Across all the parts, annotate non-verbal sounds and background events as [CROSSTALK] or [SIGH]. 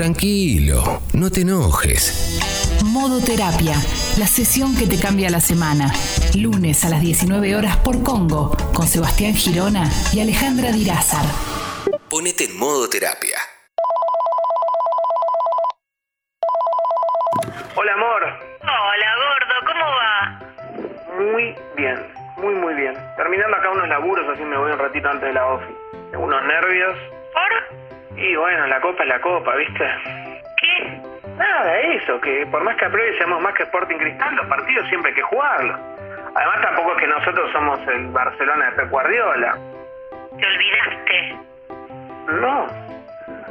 Tranquilo, no te enojes. Modo Terapia, la sesión que te cambia la semana. Lunes a las 19 horas por Congo, con Sebastián Girona y Alejandra Dirázar. Ponete en modo terapia. Hola, amor. Hola, gordo, ¿cómo va? Muy bien, muy, muy bien. Terminando acá unos laburos, así me voy un ratito antes de la ofi. Tengo unos nervios. ¿Por? Y bueno, la copa es la copa, ¿viste? ¿Qué? Nada, eso, que por más que a priori seamos más que Sporting Cristal, los partidos siempre hay que jugarlos. Además, tampoco es que nosotros somos el Barcelona de Pep Guardiola. ¿Te olvidaste? No.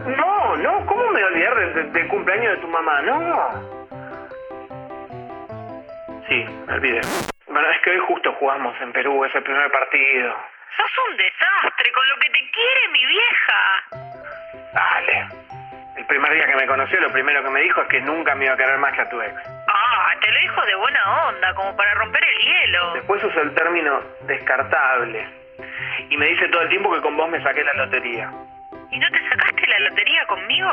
No, no, ¿cómo me voy a olvidar del cumpleaños de tu mamá? No. Sí, me olvidé. Bueno, es que hoy justo jugamos en Perú, es el primer partido. Sos un desastre con lo que te quiere mi vieja. Dale. El primer día que me conoció, lo primero que me dijo es que nunca me iba a querer más que a tu ex. Ah, te lo dijo de buena onda, como para romper el hielo. Después usó el término descartable. Y me dice todo el tiempo que con vos me saqué la lotería. ¿Y no te sacaste la lotería conmigo?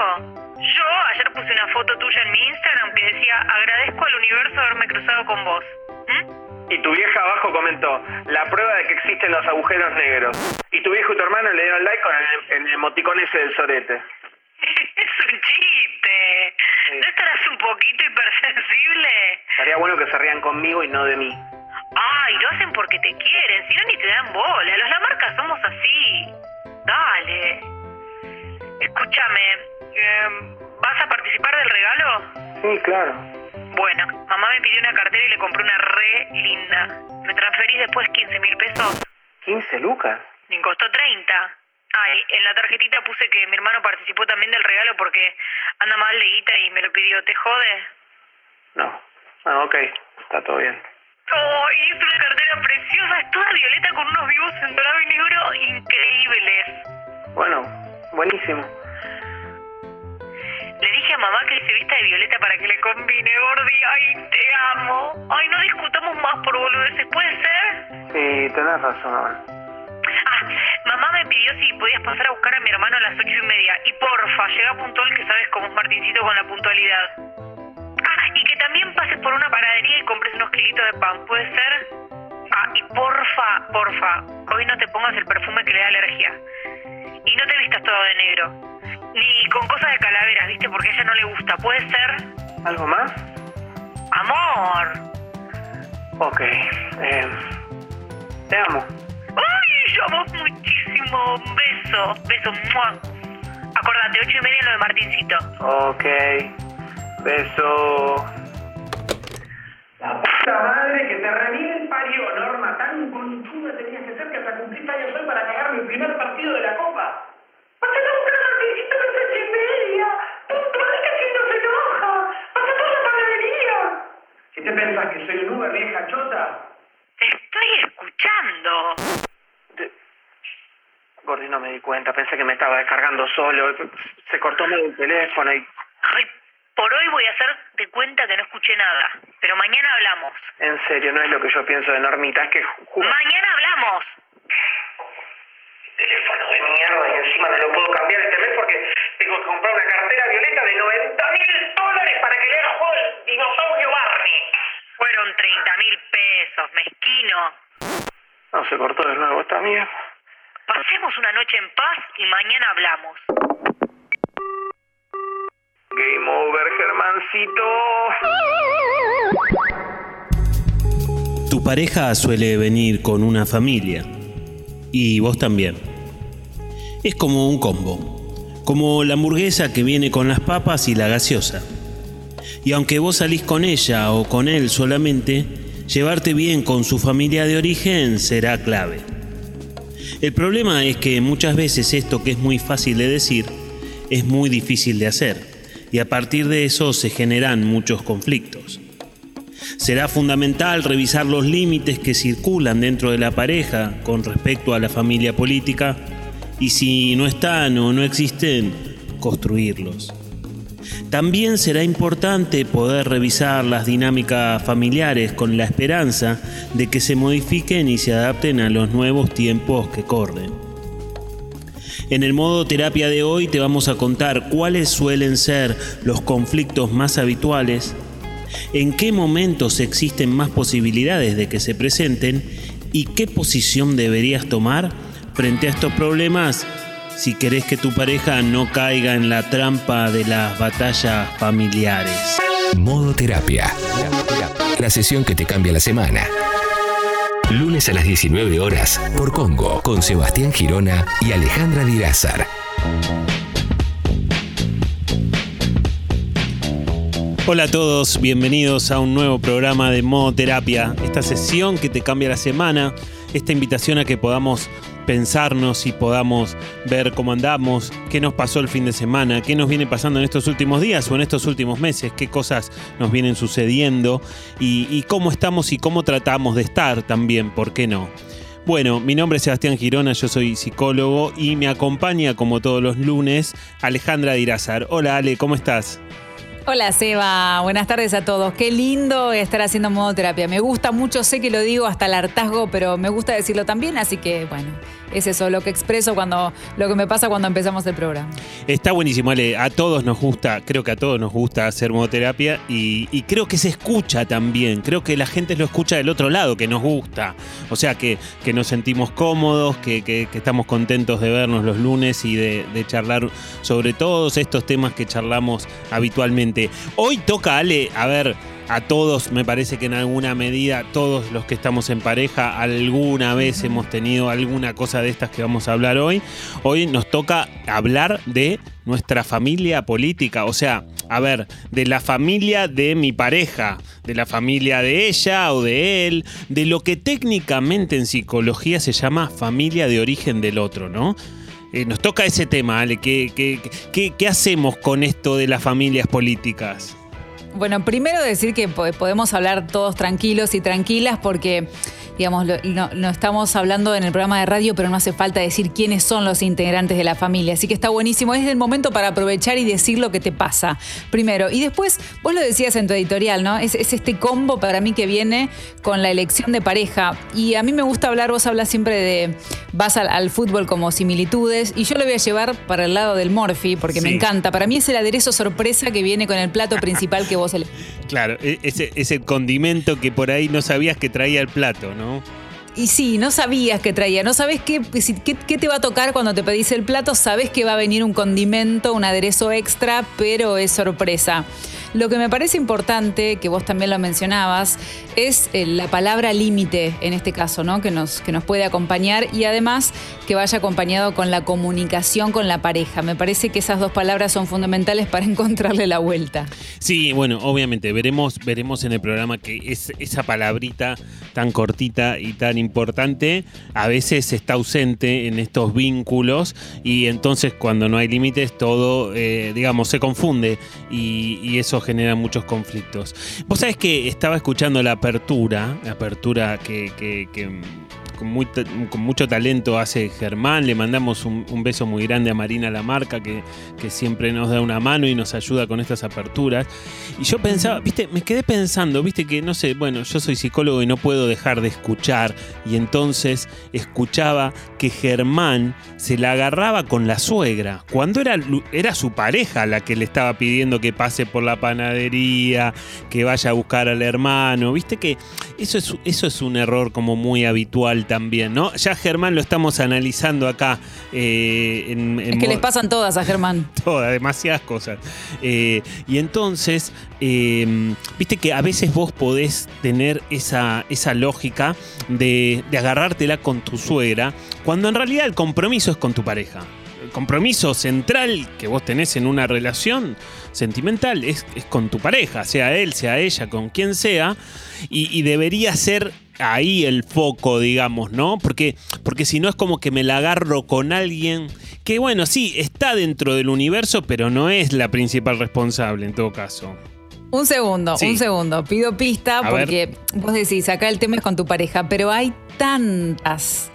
Yo ayer puse una foto tuya en mi Instagram que decía agradezco al universo haberme cruzado con vos. ¿Mm? Y tu vieja abajo comentó, la prueba de que existen los agujeros negros. Y tu viejo y tu hermano le dieron like con el, el emoticón ese del sorete. [LAUGHS] es un chiste. Sí. ¿No estarás un poquito hipersensible? Estaría bueno que se rían conmigo y no de mí. Ay, lo hacen porque te quieren, si no ni te dan bola. Los Lamarcas somos así. Dale. Escúchame, em, ¿vas a participar del regalo? Sí, claro. Bueno, mamá me pidió una cartera y le compré una re linda. ¿Me transferís después 15 mil pesos? ¿15 lucas? Me costó 30. Ay, en la tarjetita puse que mi hermano participó también del regalo porque anda mal de guita y me lo pidió. ¿Te jode? No. Ah, ok. Está todo bien. ¡Ay, es una cartera preciosa! Es toda violeta con unos vivos en dorado y negro increíbles. Bueno, buenísimo. Le dije a mamá que se vista de violeta para que le combine, Gordi. ¡Ay, te amo! ¡Ay, no discutamos más por boludeces! ¿Puede ser? Sí, tenés razón. Ah, mamá me pidió si podías pasar a buscar a mi hermano a las ocho y media. Y porfa, llega puntual que sabes cómo es Martincito con la puntualidad. Ah, y que también pases por una panadería y compres unos kilitos de pan, ¿puede ser? Ah, y porfa, porfa, hoy no te pongas el perfume que le da alergia. Y no te vistas todo de negro. Ni con cosas de calaveras, ¿viste? Porque a ella no le gusta, ¿puede ser? ¿Algo más? Amor. Ok. Eh, te amo. ¡Ay, yo a vos muchísimo! Un beso, beso. ¡mua! Acordate, ocho y media lo de Martincito. Ok. Beso. Puta madre que te reviene parió, Norma. Tan conchuda tenías que ser que hasta cumpliste años hoy para cagar mi primer partido de la Copa. ¡Pásate a buscar a Martincito a las ocho y media! ¡Puntual que si no se enoja! ¡Pásate a la panadería! ¿Qué te pensás, que soy un Uber vieja chota? Te estoy escuchando. De- Gordi, no me di cuenta. Pensé que me estaba descargando solo. Se cortó medio el teléfono y... Ay, por hoy voy a hacer de cuenta que no escuché nada. Pero mañana hablamos. En serio, no es lo que yo pienso de Normita. Es que... Mañana hablamos. teléfono de mierda y encima no lo puedo cambiar este mes porque tengo que comprar una cartera violeta de 90 mil dólares para que le haga juego el dinosaurio Barney. Fueron 30 mil pesos, mezquino. No, se cortó de nuevo esta mierda. Pasemos una noche en paz y mañana hablamos. Game over, Tu pareja suele venir con una familia. Y vos también. Es como un combo. Como la hamburguesa que viene con las papas y la gaseosa. Y aunque vos salís con ella o con él solamente, llevarte bien con su familia de origen será clave. El problema es que muchas veces esto que es muy fácil de decir es muy difícil de hacer. Y a partir de eso se generan muchos conflictos. Será fundamental revisar los límites que circulan dentro de la pareja con respecto a la familia política y si no están o no existen, construirlos. También será importante poder revisar las dinámicas familiares con la esperanza de que se modifiquen y se adapten a los nuevos tiempos que corren. En el modo terapia de hoy te vamos a contar cuáles suelen ser los conflictos más habituales, en qué momentos existen más posibilidades de que se presenten y qué posición deberías tomar frente a estos problemas si querés que tu pareja no caiga en la trampa de las batallas familiares. Modo terapia. La sesión que te cambia la semana. Lunes a las 19 horas por Congo con Sebastián Girona y Alejandra Dirázar. Hola a todos, bienvenidos a un nuevo programa de Modo Terapia, esta sesión que te cambia la semana, esta invitación a que podamos pensarnos y podamos ver cómo andamos, qué nos pasó el fin de semana, qué nos viene pasando en estos últimos días o en estos últimos meses, qué cosas nos vienen sucediendo y, cómo estamos y cómo tratamos de estar también, ¿por qué no? Bueno, mi nombre es Sebastián Girona, yo soy psicólogo y me acompaña como todos los lunes Alejandra Dirázar. Hola Ale, ¿cómo estás? Hola Seba, buenas tardes a todos. Qué lindo estar haciendo modo terapia. Me gusta mucho, sé que lo digo hasta el hartazgo, pero me gusta decirlo también, así que bueno, es eso lo que expreso cuando lo que me pasa cuando empezamos el programa. Está buenísimo, Ale. A todos nos gusta, creo que a todos nos gusta hacer modoterapia y, creo que se escucha también. Creo que la gente lo escucha del otro lado, que nos gusta. O sea, que, que nos sentimos cómodos, que, que- estamos contentos de vernos los lunes y de charlar sobre todos estos temas que charlamos habitualmente. Hoy toca, Ale, a ver. A todos, me parece que en alguna medida, todos los que estamos en pareja, alguna vez hemos tenido alguna cosa de estas que vamos a hablar hoy. Hoy nos toca hablar de nuestra familia política, o sea, a ver, de la familia de mi pareja, de la familia de ella o de él, de lo que técnicamente en psicología se llama familia de origen del otro, ¿no? Eh, nos toca ese tema, Ale, ¿qué, hacemos con esto de las familias políticas? Bueno, primero decir que po- podemos hablar todos tranquilos y tranquilas porque, digamos, lo, no, no estamos hablando en el programa de radio, pero no hace falta decir quiénes son los integrantes de la familia. Así que está buenísimo. Es el momento para aprovechar y decir lo que te pasa. Primero. Y después, vos lo decías en tu editorial, ¿no? Es, es este combo para mí que viene con la elección de pareja. Y a mí me gusta hablar, vos hablas siempre de, vas al, al fútbol como similitudes, y yo lo voy a llevar para el lado del Morphy, porque me encanta. Para mí es el aderezo sorpresa que viene con el plato principal que vos Claro, e- ese, condimento que por ahí no sabías que traía el plato, ¿no? Y sí, no sabías que traía, no sabes qué, qué, qué te va a tocar cuando te pedís el plato, sabes que va a venir un condimento, un aderezo extra, pero es sorpresa. Lo que me parece importante, que vos también lo mencionabas, es eh, la palabra límite en este caso, ¿no? Que nos, que nos puede acompañar y además que vaya acompañado con la comunicación con la pareja. Me parece que esas dos palabras son fundamentales para [LAUGHS] encontrarle la vuelta. Sí, bueno, obviamente veremos, veremos en el programa que es, esa palabrita tan cortita y tan importante a veces está ausente en estos vínculos y entonces cuando no hay límites todo, eh, digamos, se confunde y, y eso genera muchos conflictos. Vos sabés que estaba escuchando la apertura, la apertura que, que- que, con, mucho talento hace Germán, le mandamos un, beso muy grande a Marina Lamarca que, que siempre nos da una mano y nos ayuda con estas aperturas. Y yo pensaba, viste, me quedé pensando, viste que no sé, bueno, yo soy psicólogo y no puedo dejar de escuchar. Y entonces escuchaba que Germán se la agarraba con la suegra, cuando era, era su pareja la que le estaba pidiendo que pase por la panadería, que vaya a buscar al hermano. Viste que eso es, eso es un error como muy habitual también, ¿no? Ya Germán lo estamos analizando acá. eh, en, en Es que les pasan todas a Germán. [LAUGHS] todas, demasiadas cosas. Eh, y entonces, eh, viste que a veces vos podés tener esa, esa lógica de, de agarrártela con tu suegra, cuando en realidad el compromiso es con tu pareja. Compromiso central que vos tenés en una relación sentimental es, es con tu pareja, sea él, sea ella, con quien sea, y, y debería ser ahí el foco, digamos, ¿no? Porque, porque si no es como que me la agarro con alguien que, bueno, sí, está dentro del universo, pero no es la principal responsable en todo caso. Un segundo, Sí. un segundo. Pido pista A ver. porque vos decís, acá el tema es con tu pareja, pero hay tantas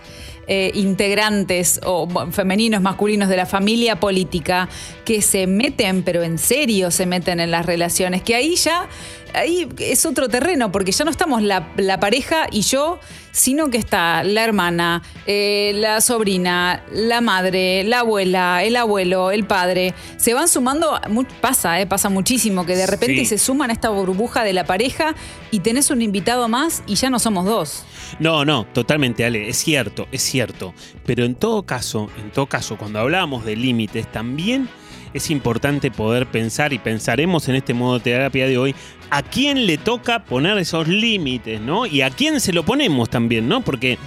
eh, integrantes o femeninos, masculinos de la familia política que se meten, pero en serio se meten en las relaciones, que ahí ya ahí es otro terreno, porque ya no estamos la, la pareja y yo, sino que está la hermana, eh, la sobrina, la madre, la abuela, el abuelo, el padre. Se van sumando, pasa, eh, pasa muchísimo, que de repente Sí. se suman a esta burbuja de la pareja y tenés un invitado más y ya no somos dos. No, no, totalmente, Ale, es cierto, es cierto. Pero en todo caso, en todo caso, cuando hablamos de límites, también es importante poder pensar y pensaremos en este modo de terapia de hoy a quién le toca poner esos límites, ¿no? Y a quién se lo ponemos también, ¿no? Porque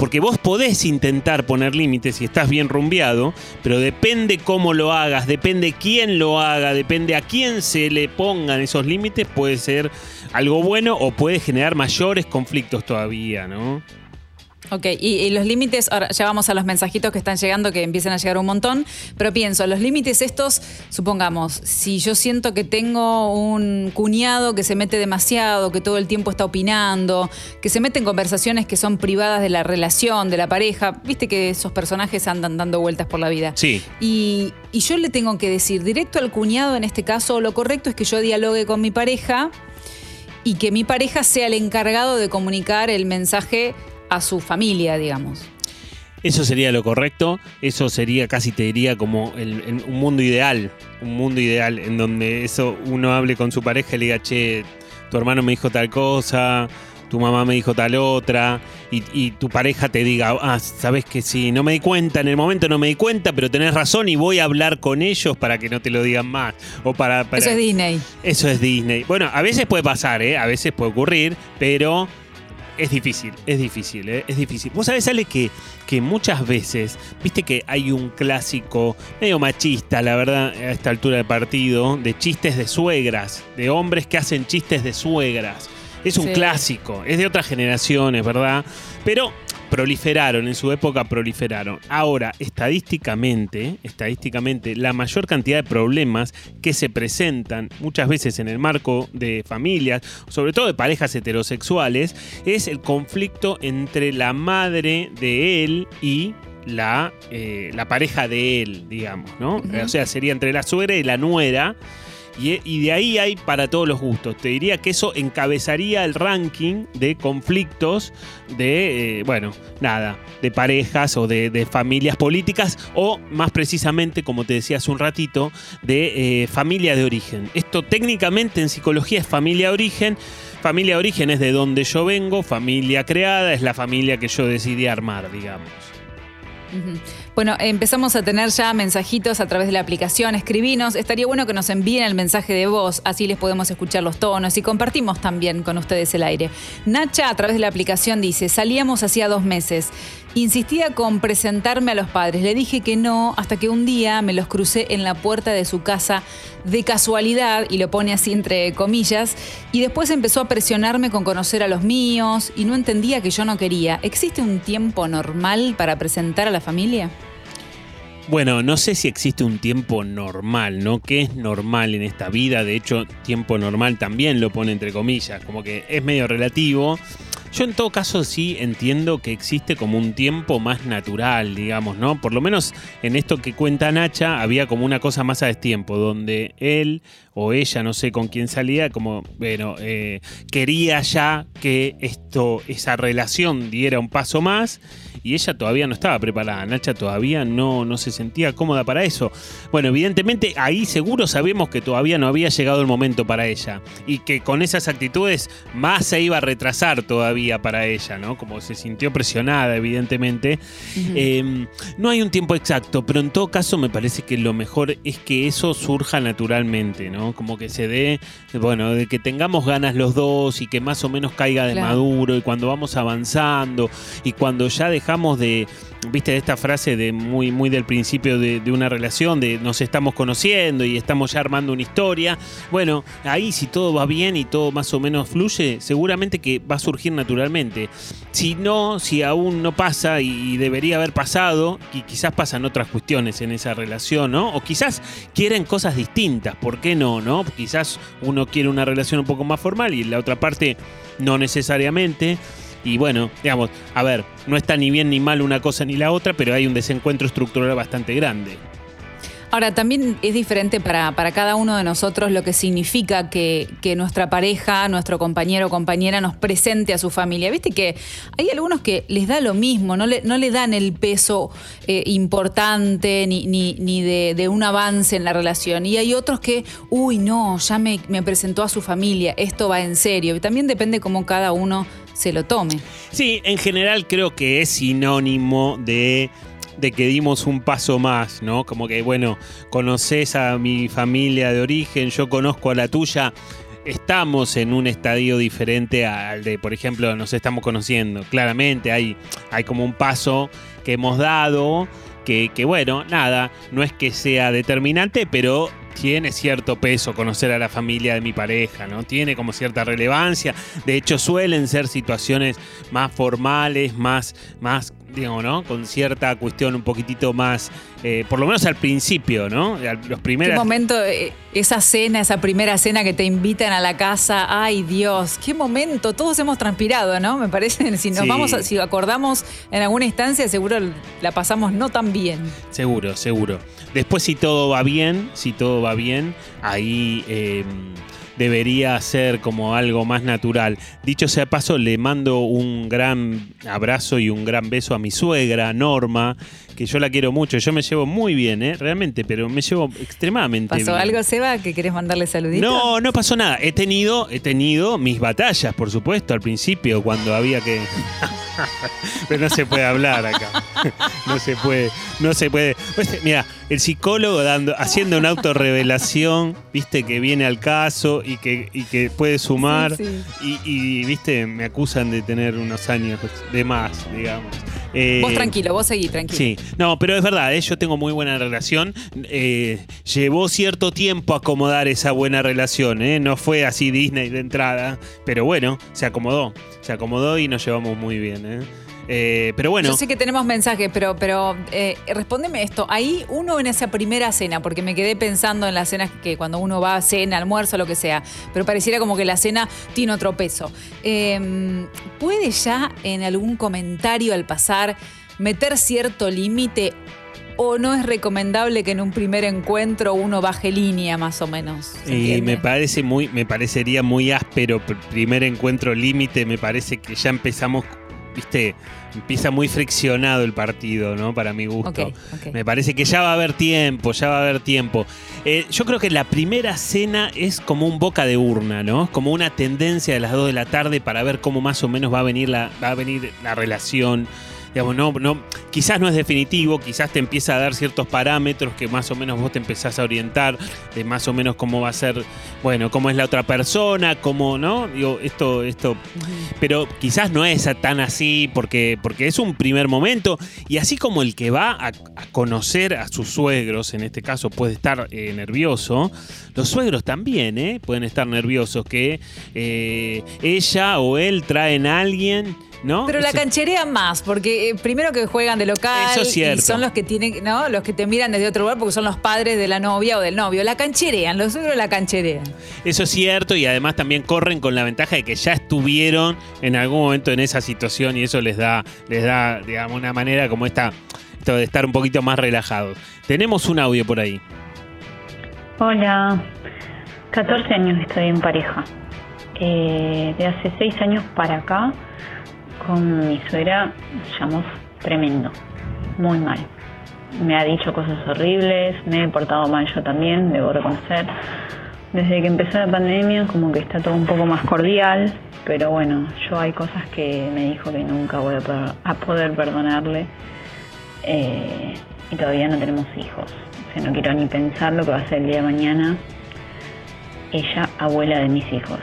porque vos podés intentar poner límites si estás bien rumbeado, pero depende cómo lo hagas, depende quién lo haga, depende a quién se le pongan esos límites, puede ser algo bueno o puede generar mayores conflictos todavía, ¿no? Ok, y, y los límites, ahora ya vamos a los mensajitos que están llegando, que empiezan a llegar un montón, pero pienso, los límites estos, supongamos, si yo siento que tengo un cuñado que se mete demasiado, que todo el tiempo está opinando, que se mete en conversaciones que son privadas de la relación, de la pareja, viste que esos personajes andan dando vueltas por la vida. Sí. Y, y yo le tengo que decir directo al cuñado, en este caso, lo correcto es que yo dialogue con mi pareja y que mi pareja sea el encargado de comunicar el mensaje a su familia, digamos. Eso sería lo correcto, eso sería casi te diría como el- el- un mundo ideal, un mundo ideal en donde eso uno hable con su pareja y le diga, che, tu hermano me dijo tal cosa, tu mamá me dijo tal otra, y, y tu pareja te diga, ah, sabes que sí, no me di cuenta, en el momento no me di cuenta, pero tenés razón y voy a hablar con ellos para que no te lo digan más. O para, para- Eso es Disney. Eso es Disney. Bueno, a veces puede pasar, ¿eh? A veces puede ocurrir, pero es difícil, es difícil, ¿eh? Es difícil. Vos sabés, Ale, que, que muchas veces, viste que hay un clásico medio machista, la verdad, a esta altura del partido, de chistes de suegras, de hombres que hacen chistes de suegras. Es un Sí. clásico, es de otras generaciones, ¿verdad? Pero proliferaron, en su época proliferaron. Ahora, estadísticamente, estadísticamente, la mayor cantidad de problemas que se presentan muchas veces en el marco de familias, sobre todo de parejas heterosexuales, es el conflicto entre la madre de él y la, eh, la pareja de él, digamos, ¿no? O sea, sería entre la suegra y la nuera. Y, de ahí hay para todos los gustos. Te diría que eso encabezaría el ranking de conflictos de, eh, bueno, nada, de parejas o de, familias políticas o más precisamente, como te decía hace un ratito, de eh, familia de origen. Esto técnicamente en psicología es familia de origen. Familia de origen es de donde yo vengo, familia creada es la familia que yo decidí armar, digamos. Bueno, empezamos a tener ya mensajitos a través de la aplicación, escribinos. Estaría bueno que nos envíen el mensaje de voz, así les podemos escuchar los tonos y compartimos también con ustedes el aire. Nacha a través de la aplicación dice, salíamos hacía dos meses. Insistía con presentarme a los padres. Le dije que no hasta que un día me los crucé en la puerta de su casa de casualidad, y lo pone así entre comillas, y después empezó a presionarme con conocer a los míos y no entendía que yo no quería. ¿Existe un tiempo normal para presentar a la familia? Bueno, no sé si existe un tiempo normal, ¿no? ¿Qué es normal en esta vida? De hecho, tiempo normal también lo pone entre comillas, como que es medio relativo. Yo en todo caso sí entiendo que existe como un tiempo más natural, digamos, ¿no? Por lo menos en esto que cuenta Nacha había como una cosa más a destiempo, donde él o ella, no sé con quién salía, como, bueno, eh, quería ya que esto, esa relación diera un paso más y ella todavía no estaba preparada. Nacha todavía no, no se sentía cómoda para eso. Bueno, evidentemente ahí seguro sabemos que todavía no había llegado el momento para ella y que con esas actitudes más se iba a retrasar todavía para ella, ¿no? Como se sintió presionada, evidentemente. Eh, no hay un tiempo exacto, pero en todo caso me parece que lo mejor es que eso surja naturalmente, ¿no? Como que se dé, bueno, de que tengamos ganas los dos y que más o menos caiga de Claro. maduro y cuando vamos avanzando y cuando ya dejamos de, viste, esta frase de muy, muy del principio de, de una relación, de nos estamos conociendo y estamos ya armando una historia, bueno, ahí si todo va bien y todo más o menos fluye, seguramente que va a surgir naturalmente. Si no, si aún no pasa y, y debería haber pasado, y quizás pasan otras cuestiones en esa relación, ¿no? O quizás quieren cosas distintas, ¿por qué no, no? Quizás uno quiere una relación un poco más formal y la otra parte no necesariamente. Y bueno, digamos, a ver, no está ni bien ni mal una cosa ni la otra, pero hay un desencuentro estructural bastante grande. Ahora, también es diferente para, para cada uno de nosotros lo que significa que, que nuestra pareja, nuestro compañero o compañera nos presente a su familia. Viste que hay algunos que les da lo mismo, no le, no le dan el peso eh, importante ni, ni, ni de, de un avance en la relación. Y hay otros que, uy, no, ya me, me presentó a su familia, esto va en serio. Y también depende cómo cada uno se lo tome. Sí, en general creo que es sinónimo de, de que dimos un paso más, ¿no? Como que, bueno, conoces a mi familia de origen, yo conozco a la tuya. Estamos en un estadio diferente al de, por ejemplo, nos estamos conociendo. Claramente hay, hay como un paso que hemos dado, que, que bueno, nada, no es que sea determinante, pero tiene cierto peso conocer a la familia de mi pareja, ¿no? Tiene como cierta relevancia. De hecho, suelen ser situaciones más formales, más, más digo, ¿no? Con cierta cuestión un poquitito más, eh, por lo menos al principio, ¿no? Los ¿Qué primeros... momento, eh, esa cena, esa primera cena que te invitan a la casa? Ay, Dios, qué momento. Todos hemos transpirado, ¿no? Me parece, [LAUGHS] si nos Sí. vamos, a- si acordamos en alguna instancia, seguro la pasamos no tan bien. Seguro, seguro. Después, si todo va bien, si todo va bien, ahí eh, debería ser como algo más natural. Dicho sea de paso, le mando un gran abrazo y un gran beso a mi suegra, Norma, que yo la quiero mucho. Yo me llevo muy bien, ¿eh? realmente, pero me llevo extremadamente ¿Pasó bien. algo, Seba, que querés mandarle saludito? No, no pasó nada. He tenido, he tenido mis batallas, por supuesto, al principio, cuando había que. [LAUGHS] Pero no se puede hablar acá. [LAUGHS] No se puede, no se puede. Pues, mira, el psicólogo dando, haciendo una autorrevelación, viste, que viene al caso y que, y que puede sumar. Sí, Y, y, viste, me acusan de tener unos años de más, digamos. Eh, Vos tranquilo, vos seguí tranquilo. Sí, no, pero es verdad, ¿eh? yo tengo muy buena relación. Eh, llevó cierto tiempo acomodar esa buena relación, ¿eh? no fue así Disney de entrada, pero bueno, se acomodó, se acomodó y nos llevamos muy bien. ¿Eh? Pero bueno, Yo sé que tenemos mensajes, pero, pero eh, respóndeme esto. Ahí uno en esa primera cena, porque me quedé pensando en las cenas que cuando uno va a cena, almuerzo, lo que sea, pero pareciera como que la cena tiene otro peso. Eh, ¿Puede ya en algún comentario al pasar meter cierto límite o no es recomendable que en un primer encuentro uno baje línea más o menos? ¿Se y me parece muy, me parecería muy áspero, pr- primer encuentro límite, me parece que ya empezamos, viste, empieza muy friccionado el partido, ¿no? Para mi gusto. Me parece que ya va a haber tiempo, ya va a haber tiempo. Eh, yo creo que la primera cena es como un boca de urna, ¿no? Es como una tendencia de las 2 de la tarde para ver cómo más o menos va a venir la, va a venir la relación. Digamos, no, no, quizás no es definitivo, quizás te empieza a dar ciertos parámetros que más o menos vos te empezás a orientar de más o menos cómo va a ser, bueno, cómo es la otra persona, cómo, ¿no? Digo, esto, esto, pero quizás no es tan así porque, porque es un primer momento y así como el que va a, a conocer a sus suegros, en este caso puede estar eh, nervioso, los suegros también ¿eh? pueden estar nerviosos que eh, ella o él traen a alguien, ¿no? Pero la cancherean más, porque eh, primero que juegan de local Eso es y cierto. son los que tienen, ¿no? Los que te miran desde otro lugar porque son los padres de la novia o del novio. La cancherean, los suegros la cancherean. Eso es cierto y además también corren con la ventaja de que ya estuvieron en algún momento en esa situación y eso les da, les da, digamos, una manera como esta, esto de estar un poquito más relajados. Tenemos un audio por ahí. Hola, 14 años estoy en pareja. Eh, de hace 6 años para acá, con mi suegra, llamó tremendo, muy mal. Me ha dicho cosas horribles, me he portado mal yo también, debo reconocer. Desde que empezó la pandemia, como que está todo un poco más cordial, pero bueno, yo hay cosas que me dijo que nunca voy a poder, perdonarle. Eh, y todavía no tenemos hijos. O sea, no quiero ni pensar lo que va a ser el día de mañana. Ella, abuela de mis hijos.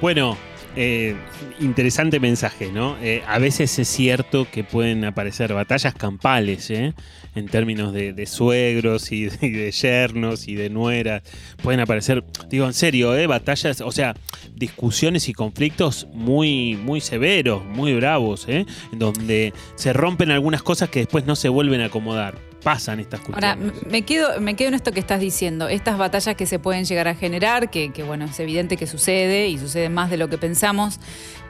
Bueno, eh, interesante mensaje, ¿no? Eh, a veces es cierto que pueden aparecer batallas campales, ¿eh? En términos de, suegros y de, y de yernos y de nueras. Pueden aparecer, digo en serio, ¿eh? Batallas, o sea, discusiones y conflictos muy, muy severos, muy bravos, ¿eh? En donde se rompen algunas cosas que después no se vuelven a acomodar. Pasan estas Ahora, cuestiones. m- me quedo, me quedo en esto que estás diciendo, estas batallas que se pueden llegar a generar, que, que, bueno, es evidente que sucede y sucede más de lo que pensamos,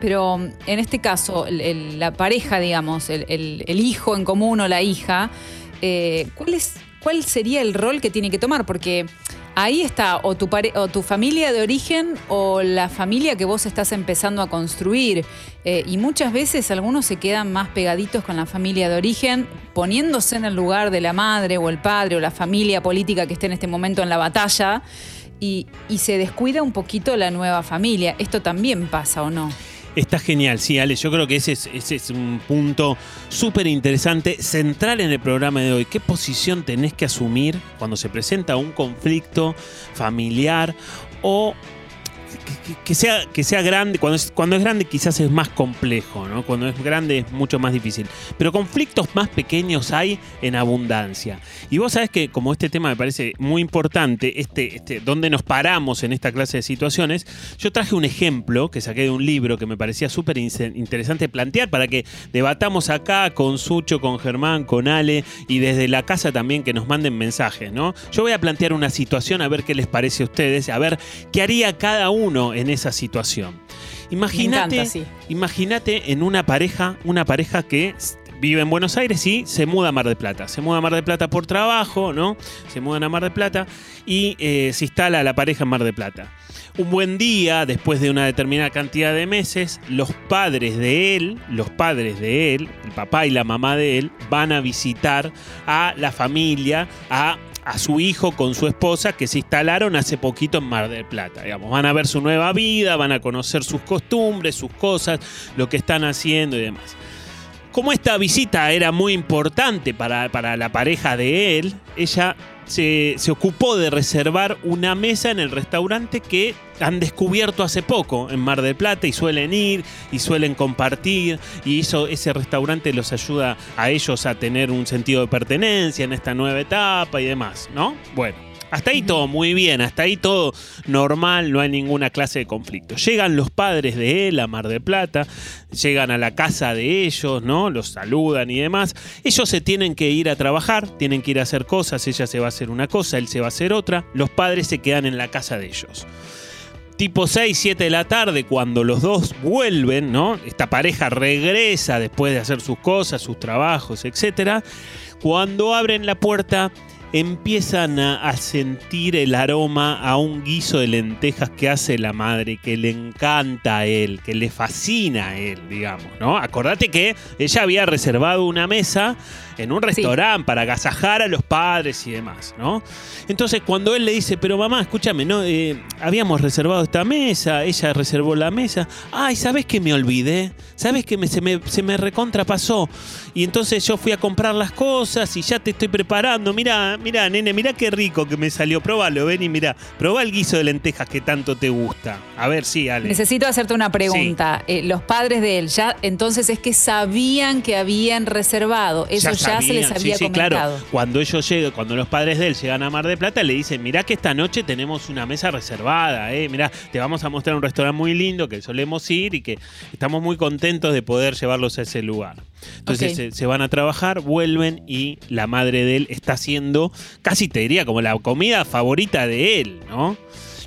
pero mm, en este caso, el- el- la pareja, digamos, el, el- el hijo en común o la hija, eh, ¿cuál, es, ¿cuál sería el rol que tiene que tomar? Porque ahí está o tu, familia de origen o la familia que vos estás empezando a construir. Eh, y muchas veces algunos se quedan más pegaditos con la familia de origen, poniéndose en el lugar de la madre o el padre o la familia política que esté en este momento en la batalla. Y, y se descuida un poquito la nueva familia. Esto también pasa, ¿o no? Está genial, sí, Ale. Yo creo que ese es, ese es un punto súper interesante, central en el programa de hoy. ¿Qué posición tenés que asumir cuando se presenta un conflicto familiar o que, sea, que sea grande? Cuando es, cuando es grande quizás es más complejo, ¿no? Cuando es grande es mucho más difícil. Pero conflictos más pequeños hay en abundancia. Y vos sabés que como este tema me parece muy importante, este, este, donde nos paramos en esta clase de situaciones, yo traje un ejemplo que saqué de un libro que me parecía súper in- interesante plantear para que debatamos acá con Sucho, con Germán, con Ale y desde la casa también que nos manden mensajes, ¿no? Yo voy a plantear una situación a ver qué les parece a ustedes, a ver qué haría cada uno en esa situación. Imagínate, encanta, sí. imagínate en una pareja, una pareja que vive en Buenos Aires y se muda a Mar del Plata. Se muda a Mar del Plata por trabajo, ¿no? Se mudan a Mar del Plata y eh, se instala la pareja en Mar del Plata. Un buen día, después de una determinada cantidad de meses, los padres de él, los padres de él, el papá y la mamá de él, van a visitar a la familia, a, a su hijo con su esposa que se instalaron hace poquito en Mar del Plata. Digamos. Van a ver su nueva vida, van a conocer sus costumbres, sus cosas, lo que están haciendo y demás. Como esta visita era muy importante para, para la pareja de él, ella se, se ocupó de reservar una mesa en el restaurante que han descubierto hace poco en Mar del Plata y suelen ir y suelen compartir y eso, ese restaurante los ayuda a ellos a tener un sentido de pertenencia en esta nueva etapa y demás, ¿no? Bueno. Hasta ahí todo muy bien, hasta ahí todo normal, no hay ninguna clase de conflicto. Llegan los padres de él a Mar del Plata, llegan a la casa de ellos, ¿no? Los saludan y demás. Ellos se tienen que ir a trabajar, tienen que ir a hacer cosas, ella se va a hacer una cosa, él se va a hacer otra, los padres se quedan en la casa de ellos. Tipo 6, 7 de la tarde, cuando los dos vuelven, ¿no? Esta pareja regresa después de hacer sus cosas, sus trabajos, etc. Cuando abren la puerta, empiezan a, a sentir el aroma a un guiso de lentejas que hace la madre, que le encanta a él, que le fascina a él, digamos, ¿no? Acordate que ella había reservado una mesa en un restaurante para agasajar a los padres y demás, ¿no? Entonces cuando él le dice, pero mamá, escúchame, no, Eh, habíamos reservado esta mesa, ella reservó la mesa, ay, ¿sabes que me olvidé? ¿Sabes que me, se, me, se me recontrapasó? Y entonces yo fui a comprar las cosas y ya te estoy preparando, mira, mira, nene, mira qué rico que me salió, probalo, ven y mira, probá el guiso de lentejas que tanto te gusta. A ver, sí, Ale. Necesito hacerte una pregunta. Eh, los padres de él ya entonces es que sabían que habían reservado. Eso ya, se les había sí, sí, comentado. claro. Cuando ellos llegan, cuando los padres de él llegan a Mar de Plata, le dicen, mirá que esta noche tenemos una mesa reservada, eh. Mirá, te vamos a mostrar un restaurante muy lindo que solemos ir y que estamos muy contentos de poder llevarlos a ese lugar. Entonces se, se van a trabajar, vuelven y la madre de él está haciendo, casi te diría, como la comida favorita de él, ¿no?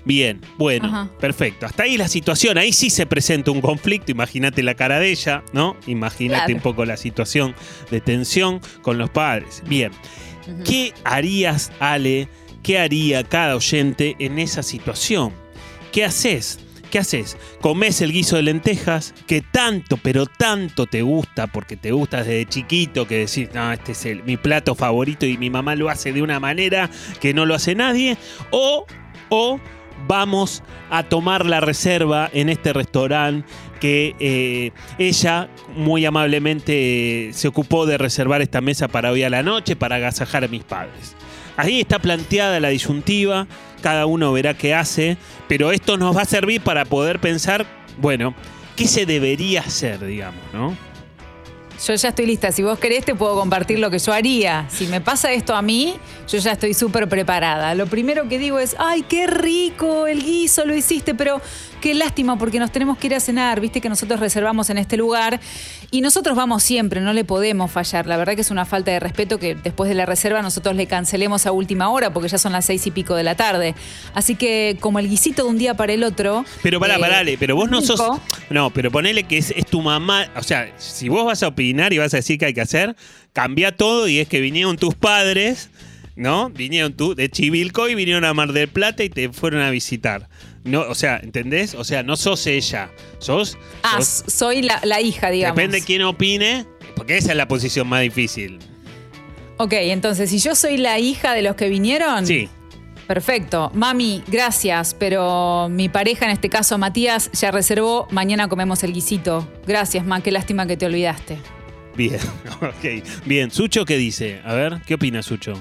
Bien, bueno, Ajá. perfecto. Hasta ahí la situación, ahí sí se presenta un conflicto, imagínate la cara de ella, ¿no? Imagínate Claro. un poco la situación de tensión con los padres. Bien, ¿qué harías, Ale? ¿Qué haría cada oyente en esa situación? ¿Qué haces? ¿Qué haces? ¿Comes el guiso de lentejas que tanto, pero tanto te gusta, porque te gusta desde chiquito, que decís, no, este es mi plato favorito y mi mamá lo hace de una manera que no lo hace nadie? ¿O, o vamos a tomar la reserva en este restaurante que eh, ella muy amablemente eh, se ocupó de reservar esta mesa para hoy a la noche, para agasajar a mis padres? Ahí está planteada la disyuntiva, cada uno verá qué hace, pero esto nos va a servir para poder pensar, bueno, ¿qué se debería hacer, digamos, no? Yo ya estoy lista. Si vos querés, te puedo compartir lo que yo haría. Si me pasa esto a mí, yo ya estoy súper preparada. Lo primero que digo es, ay, qué rico el guiso, lo hiciste, pero qué lástima porque nos tenemos que ir a cenar, viste que nosotros reservamos en este lugar y nosotros vamos siempre, no le podemos fallar. La verdad que es una falta de respeto que después de la reserva nosotros le cancelemos a última hora porque ya son las seis y pico de la tarde. Así que como el guisito de un día para el otro... Pero pará, eh, parale, pero vos no sos. No, pero ponele que es, es tu mamá. O sea, si vos vas a opinar y vas a decir que hay que hacer, cambia todo y es que vinieron tus padres, ¿no? Vinieron tú de Chivilco y vinieron a Mar del Plata y te fueron a visitar. No, o sea, ¿entendés? O sea, no sos ella. Sos. Ah, sos- soy la, la hija, digamos. depende quién opine, porque esa es la posición más difícil. Ok, entonces, si yo soy la hija de los que vinieron... Sí. Perfecto. Mami, gracias, pero mi pareja, en este caso Matías, ya reservó. Mañana comemos el guisito. Gracias, Ma, qué lástima que te olvidaste. Bien, [LAUGHS] ok. Bien, Sucho, ¿qué dice? A ver, ¿qué opina Sucho?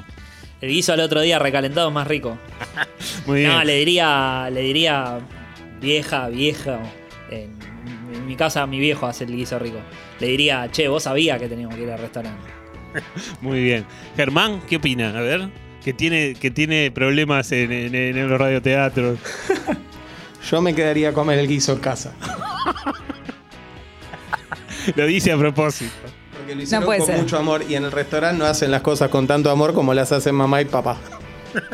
El guiso al otro día recalentado es más rico. [LAUGHS] Muy bien. No, le diría, le diría vieja, vieja. En, en mi casa mi viejo hace el guiso rico. Le diría, che, vos sabías que teníamos que ir al restaurante. [LAUGHS] Muy bien. Germán, ¿qué opina? A ver, que tiene, que tiene problemas en, en- en los radioteatros. [LAUGHS] Yo me quedaría a comer el guiso en casa. Lo dice a propósito. Porque lo hicieron puede con ser. mucho amor y en el restaurante no hacen las cosas con tanto amor como las hacen mamá y papá. [LAUGHS]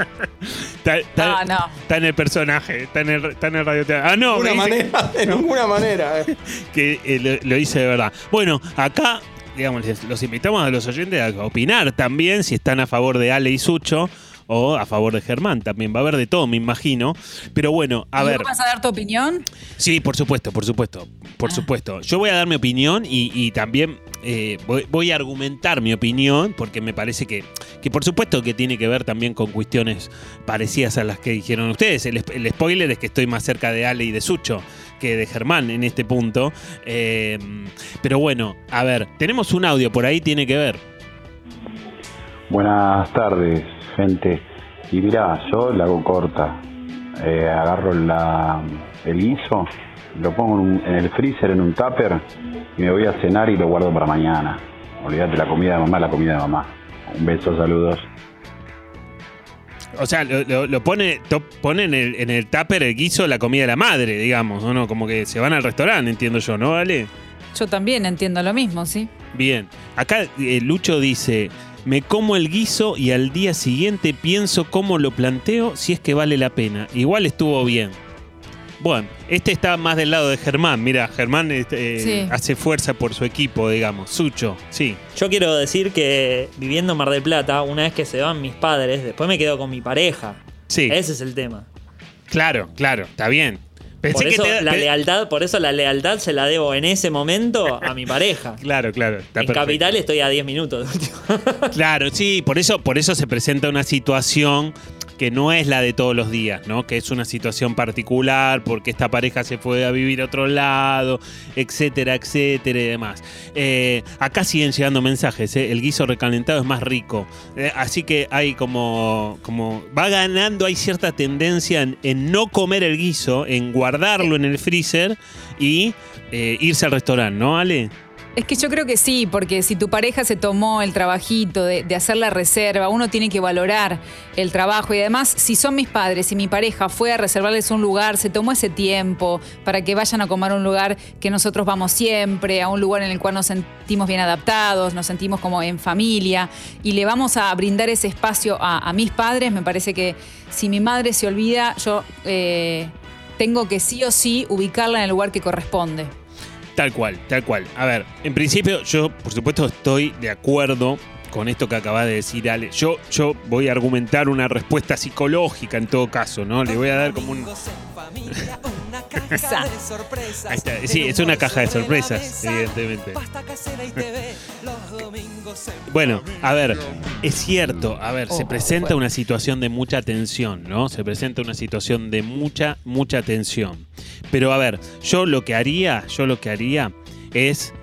Está, está- Ah, no. está en el personaje, está en el, está en el radioteatro. Ah, no, De [LAUGHS] manera, de ninguna manera. eh. [LAUGHS] que eh, lo, lo hice de verdad. Bueno, acá, digamos, les- los invitamos a los oyentes a opinar también si están a favor de Ale y Sucho o a favor de Germán. También va a haber de todo, me imagino. Pero bueno, a ¿Y ver. vas a dar tu opinión? Sí, por supuesto, por supuesto, por Ah. supuesto. Yo voy a dar mi opinión y, y también eh, voy, voy a argumentar mi opinión porque me parece que, que por supuesto que tiene que ver también con cuestiones parecidas a las que dijeron ustedes. El, el spoiler es que estoy más cerca de Ale y de Sucho que de Germán en este punto. Eh, pero bueno, a ver, tenemos un audio por ahí, tiene que ver. Buenas tardes, gente. Y mirá, yo la hago corta. Eh, agarro la, el guiso, lo pongo en, un- en el freezer, en un tupper, y me voy a cenar y lo guardo para mañana. Olvídate, la comida de mamá, la comida de mamá. Un beso, saludos. O sea, lo, lo- lo pone, to- pone en el, en el tupper el guiso la comida de la madre, digamos, ¿o no? Como que se van al restaurante, entiendo yo, ¿no, Ale? Yo también entiendo lo mismo, ¿sí? Bien, acá eh, Lucho dice, me como el guiso y al día siguiente pienso cómo lo planteo si es que vale la pena. Igual estuvo bien. Bueno, este está más del lado de Germán. Mira, Germán este, eh, Sí. hace fuerza por su equipo, digamos. Sucho, sí. Yo quiero decir que viviendo en Mar del Plata, una vez que se van mis padres, después me quedo con mi pareja. Sí, Ese es el tema. claro, claro, está bien. Pensé Por que eso, te- la lealtad, por eso la lealtad se la debo en ese momento a mi pareja. [LAUGHS] Claro, claro. Está en perfecto. Capital estoy a 10 minutos. Claro, sí, por eso, por eso se presenta una situación que no es la de todos los días, ¿no? Que es una situación particular, porque esta pareja se fue a vivir a otro lado, etcétera, etcétera y demás. Eh, acá siguen llegando mensajes, ¿eh? el guiso recalentado es más rico. Eh, así que hay como, como. Va ganando, hay cierta tendencia en, en no comer el guiso, en guardarlo en el freezer y eh, irse al restaurante, ¿no, Ale? Es que yo creo que sí, porque si tu pareja se tomó el trabajito de, hacer la reserva, uno tiene que valorar el trabajo. Y además, si son mis padres y mi pareja fue a reservarles un lugar, se tomó ese tiempo para que vayan a comer un lugar que nosotros vamos siempre, a un lugar en el cual nos sentimos bien adaptados, nos sentimos como en familia, y le vamos a brindar ese espacio a, a mis padres, me parece que si mi madre se olvida, yo eh, tengo que sí o sí ubicarla en el lugar que corresponde. Tal cual, tal cual. A ver, en principio yo, por supuesto, estoy de acuerdo con esto que acaba de decir Ale. Yo, yo voy a argumentar una respuesta psicológica en todo caso, ¿no? Le voy a dar como un... Ahí está. Sí, es una caja de sorpresas, evidentemente. Bueno, a ver, es cierto, a ver, se presenta una situación de mucha tensión, ¿no? Se presenta una situación de mucha, mucha tensión. Pero a ver, yo lo que haría, yo lo que haría es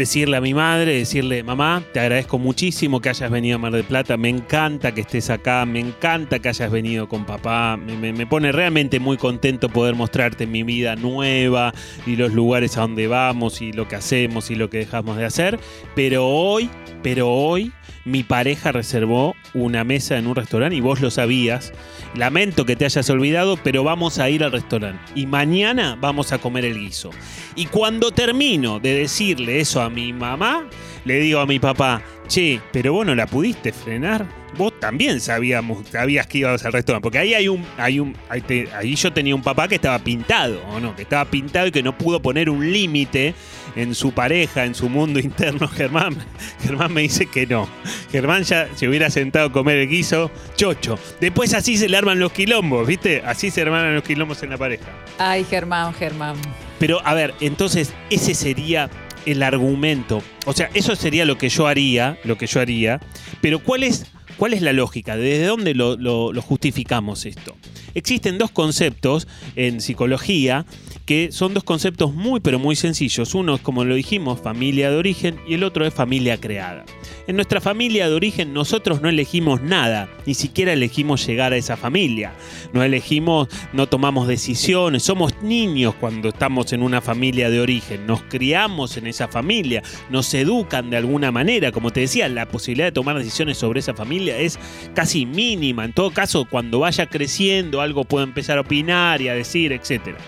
decirle a mi madre, decirle, mamá, te agradezco muchísimo que hayas venido a Mar del Plata, me encanta que estés acá, me encanta que hayas venido con papá, me, me- pone realmente muy contento poder mostrarte mi vida nueva y los lugares a donde vamos y lo que hacemos y lo que dejamos de hacer, pero hoy, pero hoy mi pareja reservó una mesa en un restaurante y vos lo sabías. Lamento que te hayas olvidado, pero vamos a ir al restaurante. Y mañana vamos a comer el guiso. Y cuando termino de decirle eso a mi mamá, le digo a mi papá, che, pero vos no la pudiste frenar. Vos también sabíamos, sabías que ibas al restaurante. Porque ahí hay un. Hay un ahí, te- ahí yo tenía un papá que estaba pintado, ¿o no? Que estaba pintado y que no pudo poner un límite en su pareja, en su mundo [LAUGHS] interno. Germán, Germán me dice que no. Germán ya se hubiera sentado a comer el guiso, chocho. Después así se le arman los quilombos, ¿viste? Así se arman los quilombos en la pareja. Ay, Germán, Germán. Pero a ver, entonces ese sería el argumento. O sea, eso sería lo que yo haría, lo que yo haría. Pero ¿cuál es, cuál es la lógica? ¿Desde dónde lo, lo- lo justificamos esto? Existen dos conceptos en psicología que son dos conceptos muy pero muy sencillos. Uno es, como lo dijimos, familia de origen y el otro es familia creada. En nuestra familia de origen nosotros no elegimos nada, ni siquiera elegimos llegar a esa familia. No elegimos, no tomamos decisiones, somos niños cuando estamos en una familia de origen, nos criamos en esa familia, nos educan de alguna manera, como te decía, la posibilidad de tomar decisiones sobre esa familia es casi mínima. En todo caso, cuando vaya creciendo, algo puede empezar a opinar y a decir, etcétera.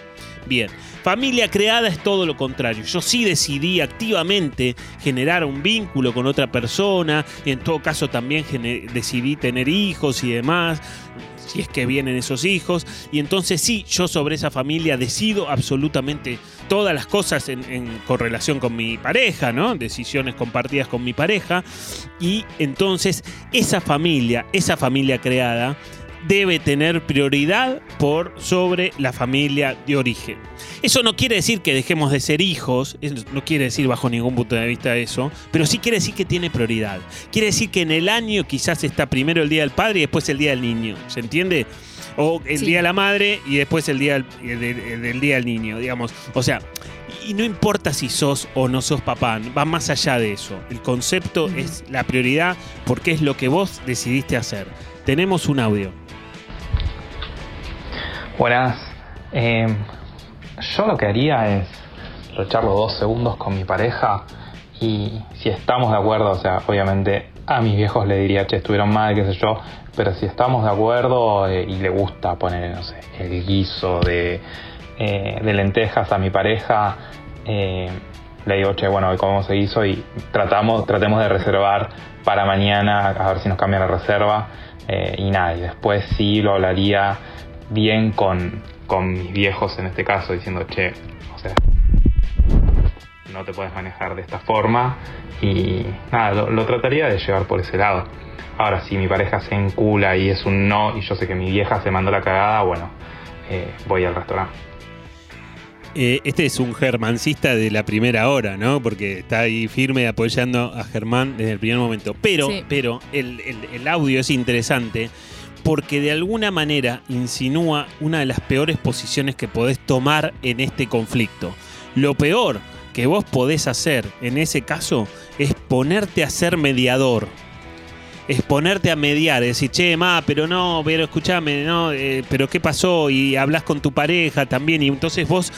Bien, familia creada es todo lo contrario. Yo sí decidí activamente generar un vínculo con otra persona y en todo caso también decidí tener hijos y demás, si es que vienen esos hijos. Y entonces sí, yo sobre esa familia decido absolutamente todas las cosas en, en correlación con mi pareja, ¿no? Decisiones compartidas con mi pareja. Y entonces esa familia, esa familia creada, debe tener prioridad por sobre la familia de origen. Eso no quiere decir que dejemos de ser hijos, no quiere decir bajo ningún punto de vista eso, pero sí quiere decir que tiene prioridad. Quiere decir que en el año quizás está primero el Día del Padre y después el Día del Niño, ¿se entiende? O el Sí. Día de la Madre y después el Día del, el del- el del Día del Niño, digamos. O sea, y no importa si sos o no sos papá, va más allá de eso. El concepto es la prioridad porque es lo que vos decidiste hacer. Tenemos un audio. Buenas. Eh, yo lo que haría es luchar los dos segundos con mi pareja y si estamos de acuerdo, o sea, obviamente a mis viejos le diría, che, estuvieron mal, qué sé yo, pero si estamos de acuerdo eh, y le gusta poner, no sé, el guiso de, eh, lentejas a mi pareja, eh, le digo, che, bueno, hoy comemos el guiso y tratamos, tratemos de reservar para mañana, a ver si nos cambia la reserva. eh, y nada, y después sí lo hablaría bien con, con mis viejos en este caso, diciendo, che, o sea, no te puedes manejar de esta forma y nada, lo, lo trataría de llevar por ese lado. Ahora, si mi pareja se encula y es un no y yo sé que mi vieja se mandó la cagada, bueno, eh, voy al restaurante. Eh, este es un germancista de la primera hora, ¿no? Porque está ahí firme apoyando a Germán desde el primer momento. Pero, Sí. pero el, el- el audio es interesante porque de alguna manera insinúa una de las peores posiciones que podés tomar en este conflicto. Lo peor que vos podés hacer en ese caso es ponerte a ser mediador es ponerte a mediar, decir, che, ma, pero no, pero escúchame, no, eh, pero ¿qué pasó? Y hablas con tu pareja también, y entonces vos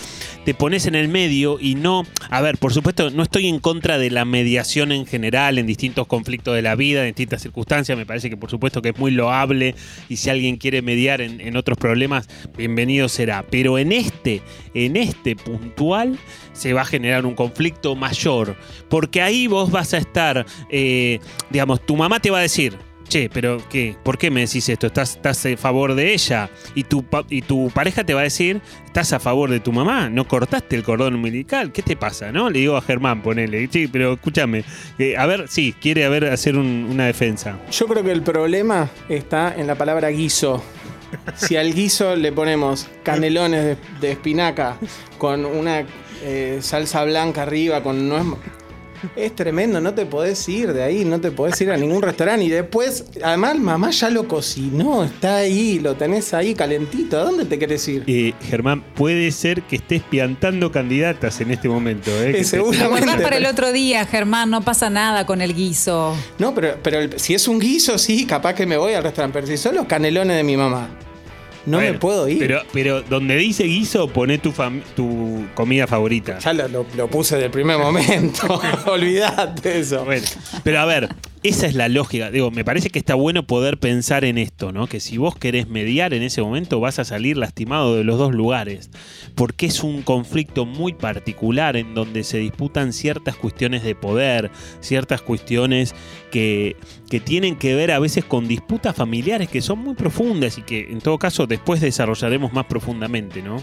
te pones en el medio y no. A ver, por supuesto, no estoy en contra de la mediación en general, en distintos conflictos de la vida, en distintas circunstancias. Me parece que, por supuesto, que es muy loable, y si alguien quiere mediar en, en otros problemas, bienvenido será. Pero en este, en este puntual, se va a generar un conflicto mayor, porque ahí vos vas a estar, eh, digamos, tu mamá te va a decir, che, pero ¿qué? ¿Por qué me decís esto? ¿Estás, estás a favor de ella? Y tu, y tu pareja te va a decir, ¿estás a favor de tu mamá? ¿No cortaste el cordón umbilical? ¿Qué te pasa? ¿No? Le digo a Germán, ponele, sí, pero escúchame, eh, a ver, sí, quiere hacer un- una defensa. Yo creo que el problema está en la palabra guiso. Si al guiso le ponemos canelones de, de espinaca con una eh, salsa blanca arriba, con nuez, Es tremendo, no te podés ir de ahí, no te podés ir a ningún restaurante. Y después, además, mamá ya lo cocinó, está ahí, lo tenés ahí calentito. ¿A dónde te querés ir? Eh, Germán, puede ser que estés piantando candidatas en este momento. ¿eh? Eh, Que te- seguramente. Guardar para el otro día, Germán, no pasa nada con el guiso. No, pero, pero el- si es un guiso, sí, capaz que me voy al restaurante. Pero si son los canelones de mi mamá, no me puedo ir. Pero, pero donde dice guiso, poné tu, tu comida favorita. Ya lo, lo- lo puse del primer momento. [LAUGHS] Olvídate de eso. Bueno, pero a ver, esa es la lógica. Digo, me parece que está bueno poder pensar en esto, ¿no? Que si vos querés mediar en ese momento, vas a salir lastimado de los dos lugares. Porque es un conflicto muy particular en donde se disputan ciertas cuestiones de poder, ciertas cuestiones que, que tienen que ver a veces con disputas familiares que son muy profundas y que en todo caso después desarrollaremos más profundamente, ¿no?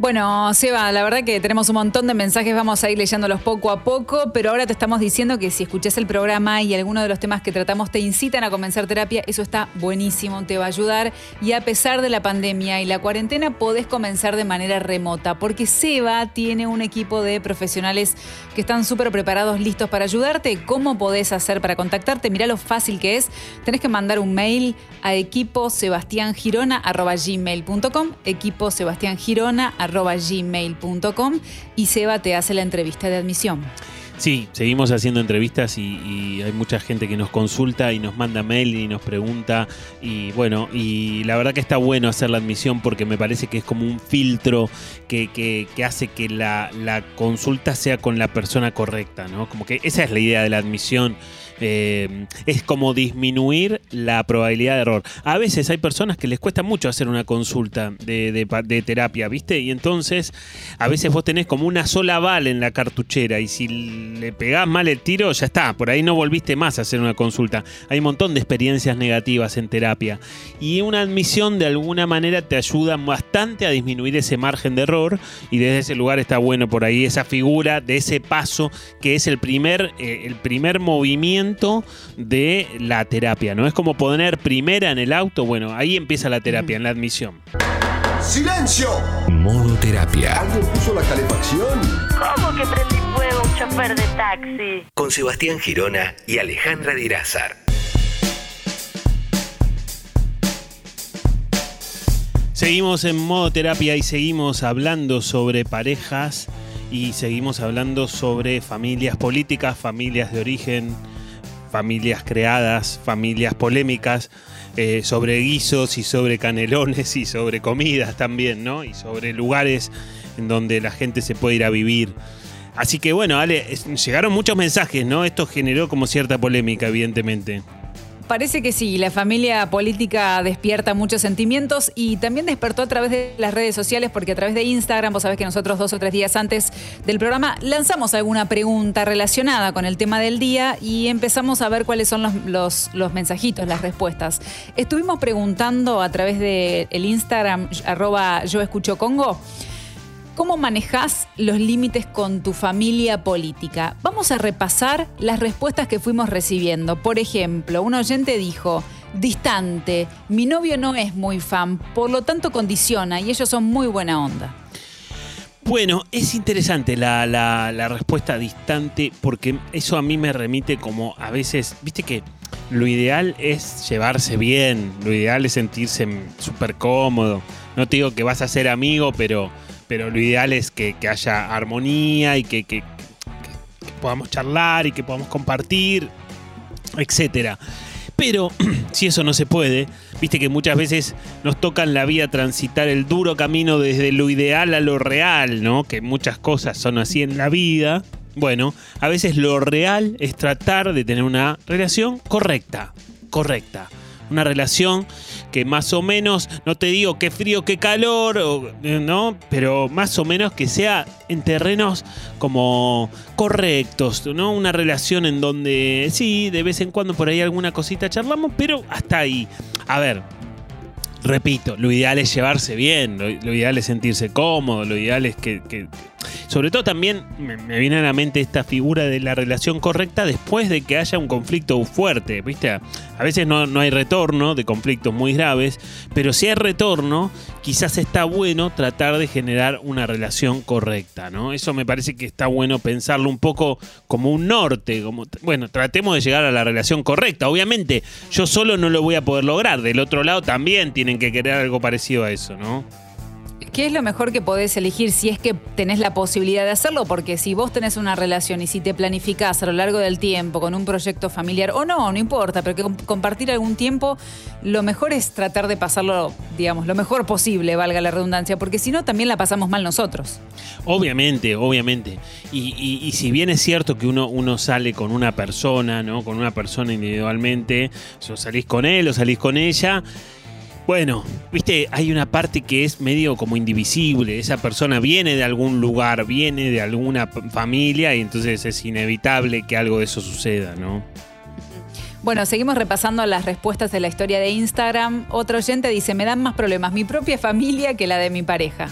Bueno, Seba, la verdad que tenemos un montón de mensajes, vamos a ir leyéndolos poco a poco, pero ahora te estamos diciendo que si escuchás el programa y alguno de los temas que tratamos te incitan a comenzar terapia, eso está buenísimo, te va a ayudar y a pesar de la pandemia y la cuarentena podés comenzar de manera remota, porque Seba tiene un equipo de profesionales que están súper preparados, listos para ayudarte. ¿Cómo podés hacer para contactarte? Mirá lo fácil que es. Tenés que mandar un mail a equiposebastiangirona.gmail.com equiposebastiangirona.gmail.com y Seba te hace la entrevista de admisión. Sí, seguimos haciendo entrevistas y, y hay mucha gente que nos consulta y nos manda mail y nos pregunta y bueno, y la verdad que está bueno hacer la admisión porque me parece que es como un filtro que, que- que hace que la, la consulta sea con la persona correcta, ¿no? Como que esa es la idea de la admisión. Eh, es como disminuir la probabilidad de error. A veces hay personas que les cuesta mucho hacer una consulta de, de terapia, ¿viste? Y entonces a veces vos tenés como una sola bala en la cartuchera y si le pegás mal el tiro, ya está, por ahí no volviste más a hacer una consulta. Hay un montón de experiencias negativas en terapia y una admisión de alguna manera te ayuda bastante a disminuir ese margen de error y desde ese lugar está bueno por ahí esa figura de ese paso que es el primer, eh, el primer movimiento de la terapia, ¿no? Es como poner primera en el auto, bueno, ahí empieza la terapia, en la admisión. ¡Silencio! Modo terapia. ¿Alguien puso la calefacción? ¿Cómo que prendí fuego un chofer de taxi? Con Sebastián Girona y Alejandra Dirázar. Seguimos en modo terapia y seguimos hablando sobre parejas y seguimos hablando sobre familias políticas, familias de origen, familias creadas, familias polémicas, eh, sobre guisos y sobre canelones y sobre comidas también, ¿no? Y sobre lugares en donde la gente se puede ir a vivir. Así que bueno, Ale, llegaron muchos mensajes, ¿no? Esto generó como cierta polémica, evidentemente. Parece que sí, la familia política despierta muchos sentimientos y también despertó a través de las redes sociales, porque a través de Instagram, vos sabés que nosotros dos o tres días antes del programa lanzamos alguna pregunta relacionada con el tema del día y empezamos a ver cuáles son los, los- mensajitos, las respuestas. Estuvimos preguntando a través del Instagram, arroba yo. ¿Cómo manejas los límites con tu familia política? Vamos a repasar las respuestas que fuimos recibiendo. Por ejemplo, un oyente dijo, distante, mi novio no es muy fan, por lo tanto condiciona y ellos son muy buena onda. Bueno, es interesante la, la- la respuesta distante porque eso a mí me remite como a veces, viste que lo ideal es llevarse bien, lo ideal es sentirse súper cómodo. No te digo que vas a ser amigo, pero, pero lo ideal es que, que haya armonía y que, que- podamos charlar y que podamos compartir, etcétera. Pero [CLEARS THROAT] si eso no se puede, viste que muchas veces nos toca en la vida transitar el duro camino desde lo ideal a lo real, ¿no? Que muchas cosas son así en la vida. Bueno, a veces lo real es tratar de tener una relación correcta, correcta. Una relación que más o menos, no te digo qué frío, qué calor, eh, ¿no? Pero más o menos que sea en terrenos como correctos, ¿no? Una relación en donde sí, de vez en cuando por ahí alguna cosita charlamos, pero hasta ahí. A ver, repito, lo ideal es llevarse bien, lo, ideal es sentirse cómodo, lo ideal es que- sobre todo también me, viene a la mente esta figura de la relación correcta después de que haya un conflicto fuerte, ¿viste? A veces no, no hay retorno de conflictos muy graves, pero si hay retorno, quizás está bueno tratar de generar una relación correcta, ¿no? Eso me parece que está bueno pensarlo un poco como un norte, como, bueno, tratemos de llegar a la relación correcta. Obviamente, yo solo no lo voy a poder lograr, del otro lado también tienen que querer algo parecido a eso, ¿no? ¿Qué es lo mejor que podés elegir si es que tenés la posibilidad de hacerlo? Porque si vos tenés una relación y si te planificás a lo largo del tiempo con un proyecto familiar, o no, no importa, pero que com- compartir algún tiempo, lo mejor es tratar de pasarlo, digamos, lo mejor posible, valga la redundancia, porque si no, también la pasamos mal nosotros. Obviamente, obviamente. Y, y- y si bien es cierto que uno, uno sale con una persona, ¿no? Con una persona individualmente, o salís con él o salís con ella. Bueno, viste, hay una parte que es medio como indivisible. Esa persona viene de algún lugar, viene de alguna familia y entonces es inevitable que algo de eso suceda, ¿no? Bueno, seguimos repasando las respuestas de la historia de Instagram. Otro oyente dice, me dan más problemas mi propia familia que la de mi pareja.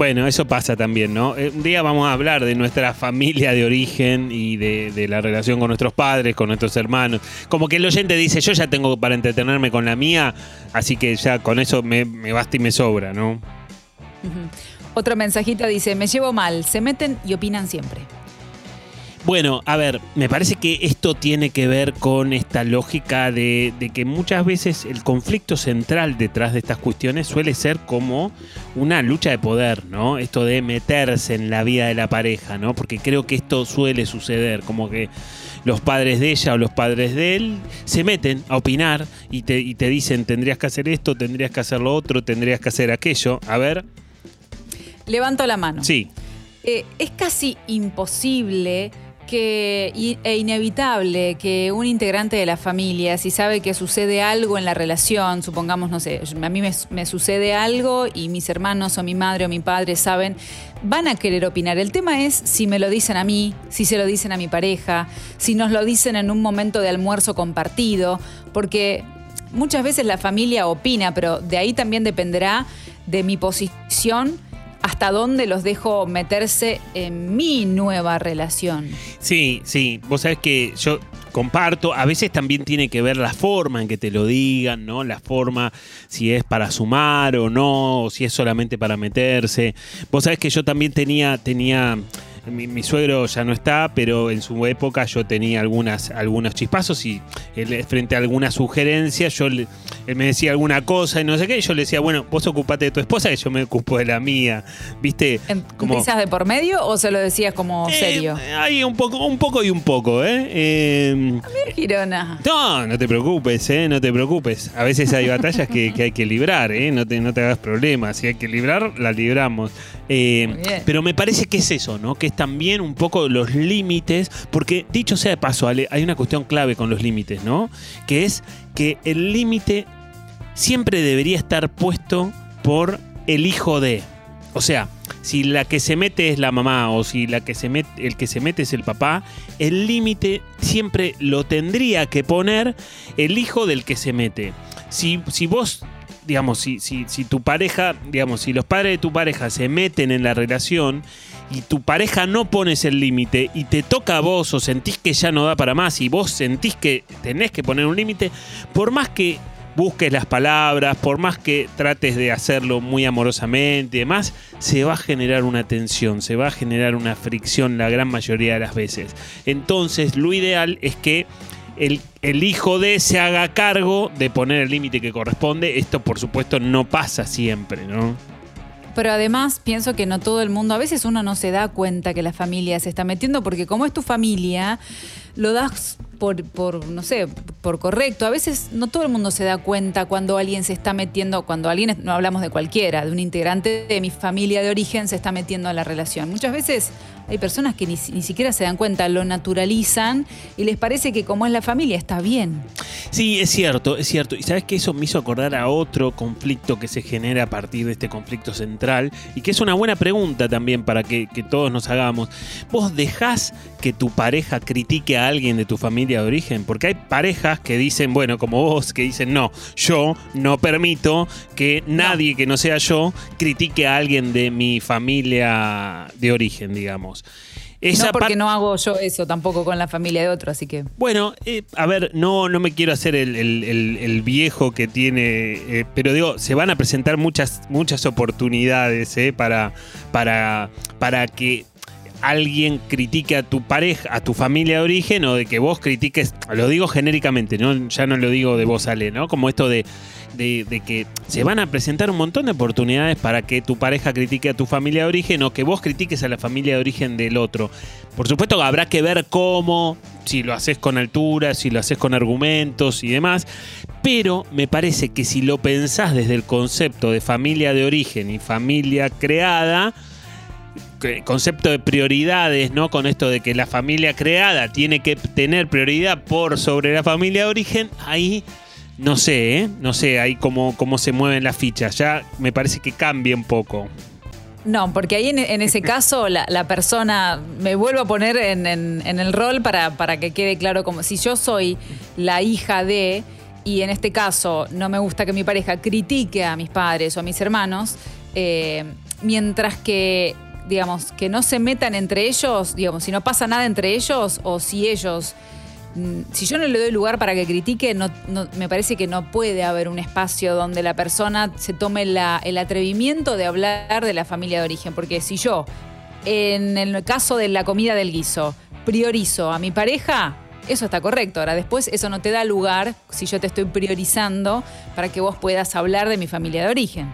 Bueno, eso pasa también, ¿no? Eh, Un día vamos a hablar de nuestra familia de origen y de, la relación con nuestros padres, con nuestros hermanos. Como que el oyente dice, yo ya tengo para entretenerme con la mía, así que ya con eso me, basta y me sobra, ¿no? Ujú. Otro mensajito dice, me llevo mal, se meten y opinan siempre. Bueno, a ver, me parece que esto tiene que ver con esta lógica de, de que muchas veces el conflicto central detrás de estas cuestiones suele ser como una lucha de poder, ¿no? Esto de meterse en la vida de la pareja, ¿no? Porque creo que esto suele suceder, como que los padres de ella o los padres de él se meten a opinar y te, y te dicen tendrías que hacer esto, tendrías que hacer lo otro, tendrías que hacer aquello. A ver, Levanto la mano. sí. Eh, es casi imposible que, e inevitable que un integrante de la familia, si sabe que sucede algo en la relación, supongamos, no sé, a mí me, me sucede algo y mis hermanos o mi madre o mi padre saben, van a querer opinar. El tema es si me lo dicen a mí, si se lo dicen a mi pareja, si nos lo dicen en un momento de almuerzo compartido, porque muchas veces la familia opina, pero de ahí también dependerá de mi posición hasta dónde los dejo meterse en mi nueva relación. Sí, sí. Vos sabés que yo comparto. A veces también tiene que ver la forma en que te lo digan, ¿no? La forma, si es para sumar o no, o si es solamente para meterse. Vos sabés que yo también tenía, tenía. Mi, mi suegro ya no está, pero en su época yo tenía algunas, algunos chispazos y él, frente a alguna sugerencia, yo le- él me decía alguna cosa y no sé qué, y yo le decía, bueno, vos ocupate de tu esposa y yo me ocupo de la mía, ¿viste? Como- ¿Risas de por medio o se lo decías como serio? Hay un poco, un poco y un poco, ¿eh? Eh, Girona. no, no te preocupes, ¿eh? No te preocupes. A veces hay batallas que, que hay que librar, ¿eh? No te, no te hagas problemas. Si hay que librar, la libramos. Eh, pero me parece que es eso, ¿no? Que también un poco los límites. Porque, dicho sea de paso, hay una cuestión clave con los límites, ¿no? Que es que el límite siempre debería estar puesto por el hijo de. O sea, si la que se mete es la mamá o si la que se mete, el que se mete es el papá, el límite siempre lo tendría que poner el hijo del que se mete. Si, si vos, digamos, si, si tu pareja, digamos, si los padres de tu pareja se meten en la relación y tu pareja no pones el límite y te toca a vos o sentís que ya no da para más y vos sentís que tenés que poner un límite, por más que busques las palabras, por más que trates de hacerlo muy amorosamente y demás, se va a generar una tensión, se va a generar una fricción la gran mayoría de las veces. Entonces, lo ideal es que el, el hijo de se haga cargo de poner el límite que corresponde. Esto, por supuesto, no pasa siempre, ¿no? Pero además pienso que no todo el mundo, a veces uno no se da cuenta que la familia se está metiendo porque como es tu familia, lo das por, por, no sé, por correcto. A veces no todo el mundo se da cuenta cuando alguien se está metiendo, cuando alguien, no hablamos de cualquiera, de un integrante de mi familia de origen se está metiendo a la relación. Muchas veces hay personas que ni, ni siquiera se dan cuenta, lo naturalizan y les parece que como es la familia está bien. Sí, es cierto, es cierto. Y sabes que eso me hizo acordar a otro conflicto que se genera a partir de este conflicto central y que es una buena pregunta también para que, que todos nos hagamos. ¿Vos dejás que tu pareja critique a alguien de tu familia de origen? Porque hay parejas que dicen, bueno, como vos, que dicen, no, yo no permito que nadie que no sea yo critique a alguien de mi familia de origen, digamos. Esa no porque no hago yo eso tampoco con la familia de otro, así que. Bueno, eh, a ver, no, no me quiero hacer el, el- el- el viejo que tiene, eh, pero digo, se van a presentar muchas, muchas oportunidades eh, para, para, para que alguien critique a tu pareja, a tu familia de origen, o de que vos critiques, lo digo genéricamente, ¿no? ya no lo digo de vos, Ale, ¿no? Como esto de, de, que se van a presentar un montón de oportunidades para que tu pareja critique a tu familia de origen o que vos critiques a la familia de origen del otro. Por supuesto habrá que ver cómo, si lo haces con altura, si lo haces con argumentos y demás, pero me parece que si lo pensás desde el concepto de familia de origen y familia creada, concepto de prioridades, ¿no? Con esto de que la familia creada tiene que tener prioridad por sobre la familia de origen, ahí no sé, ¿eh? No sé ahí cómo, cómo se mueven las fichas. Ya me parece que cambia un poco. No, porque ahí en, ese caso la, la persona, me vuelvo a poner en, en- en el rol para, para que quede claro como si yo soy la hija de, y en este caso no me gusta que mi pareja critique a mis padres o a mis hermanos, eh, mientras que, digamos, que no se metan entre ellos, digamos, si no pasa nada entre ellos o si ellos... mm, Si yo no le doy lugar para que critique, no, me parece que no puede haber un espacio donde la persona se tome el atrevimiento de hablar de la familia de origen. Porque si yo, en el caso de la comida del guiso, priorizo a mi pareja, eso está correcto. Ahora, después eso no te da lugar, si yo te estoy priorizando, para que vos puedas hablar de mi familia de origen.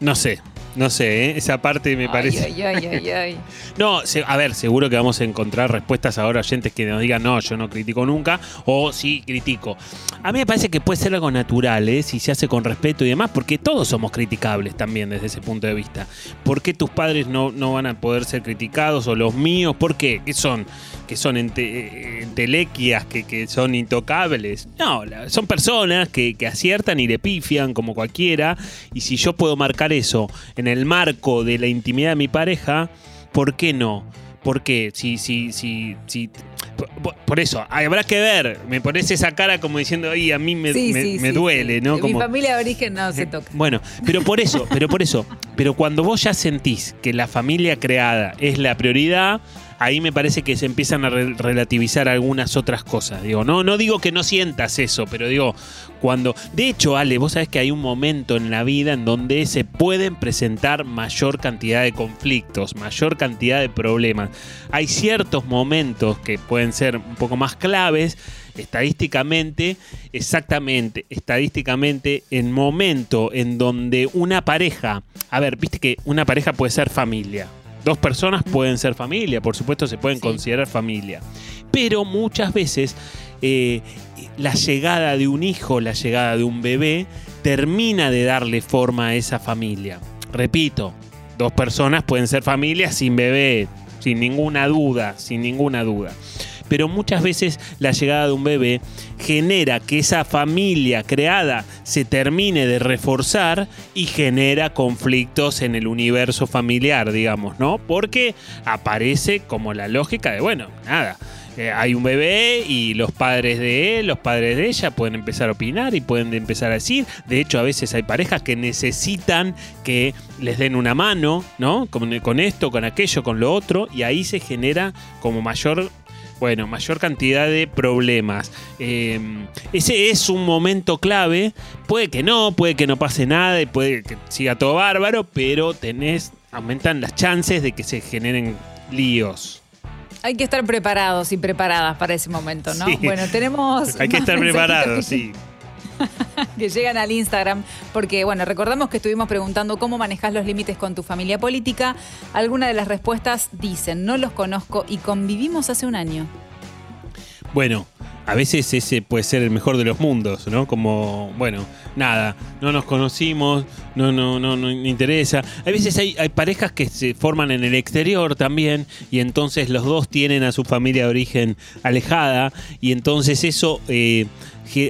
No sé, no sé, ¿eh? esa parte me parece. Ay, ay, ay, ay. [LAUGHS] No, a ver, seguro que vamos a encontrar respuestas ahora oyentes que nos digan, no, yo no critico nunca, o sí critico. A mí me parece que puede ser algo natural, ¿eh? si se hace con respeto y demás, porque todos somos criticables también desde ese punto de vista. ¿Por qué tus padres no, no van a poder ser criticados o los míos? ¿Por qué? ¿Qué son? ¿Que son ente- eh, entelequias, que, que son intocables? No, son personas que, que aciertan y le pifian como cualquiera, y si yo puedo marcar eso en el marco de la intimidad de mi pareja, ¿por qué no? ¿Por qué? Si, si, si, si. Por, por eso, habrá que ver. Me pones esa cara como diciendo, ay, a mí me, Sí, me- sí, me sí, duele. ¿no? Mi Como, familia de origen no se [LAUGHS] toca. bueno, pero por eso, pero por eso. Pero cuando vos ya sentís que la familia creada es la prioridad, ahí me parece que se empiezan a re- relativizar algunas otras cosas. Digo, no, no digo que no sientas eso, pero digo, cuando. De hecho, Ale, vos sabés que hay un momento en la vida en donde se pueden presentar mayor cantidad de conflictos, mayor cantidad de problemas. Hay ciertos momentos que pueden ser un poco más claves estadísticamente, exactamente, estadísticamente, en momento en donde una pareja, a ver, viste que una pareja puede ser familia. Dos personas pueden ser familia, por supuesto se pueden considerar familia. Pero muchas veces eh, la llegada de un hijo, la llegada de un bebé, termina de darle forma a esa familia. Repito, dos personas pueden ser familia sin bebé, sin ninguna duda, sin ninguna duda. Pero muchas veces la llegada de un bebé genera que esa familia creada se termine de reforzar y genera conflictos en el universo familiar, digamos, ¿no? Porque aparece como la lógica de, bueno, nada, hay un bebé y los padres de él, los padres de ella pueden empezar a opinar y pueden empezar a decir. De hecho, a veces hay parejas que necesitan que les den una mano, ¿no? Con, esto, con aquello, con lo otro, y ahí se genera como mayor bueno, mayor cantidad de problemas. Eh, ese es un momento clave. Puede que no, puede que no pase nada y puede que siga todo bárbaro, pero tenés, aumentan las chances de que se generen líos. Hay que estar preparados y preparadas para ese momento, ¿no? Sí. Bueno, tenemos. [LAUGHS] Hay que estar preparados, sí. [LAUGHS] que llegan al Instagram, porque bueno, recordamos que estuvimos preguntando cómo manejas los límites con tu familia política. Algunas de las respuestas dicen, no los conozco y convivimos hace un año. Bueno, a veces ese puede ser el mejor de los mundos, ¿no? Como, bueno, nada, no nos conocimos, no, no, no, no interesa. A veces hay, parejas que se forman en el exterior también y entonces los dos tienen a su familia de origen alejada y entonces eso eh,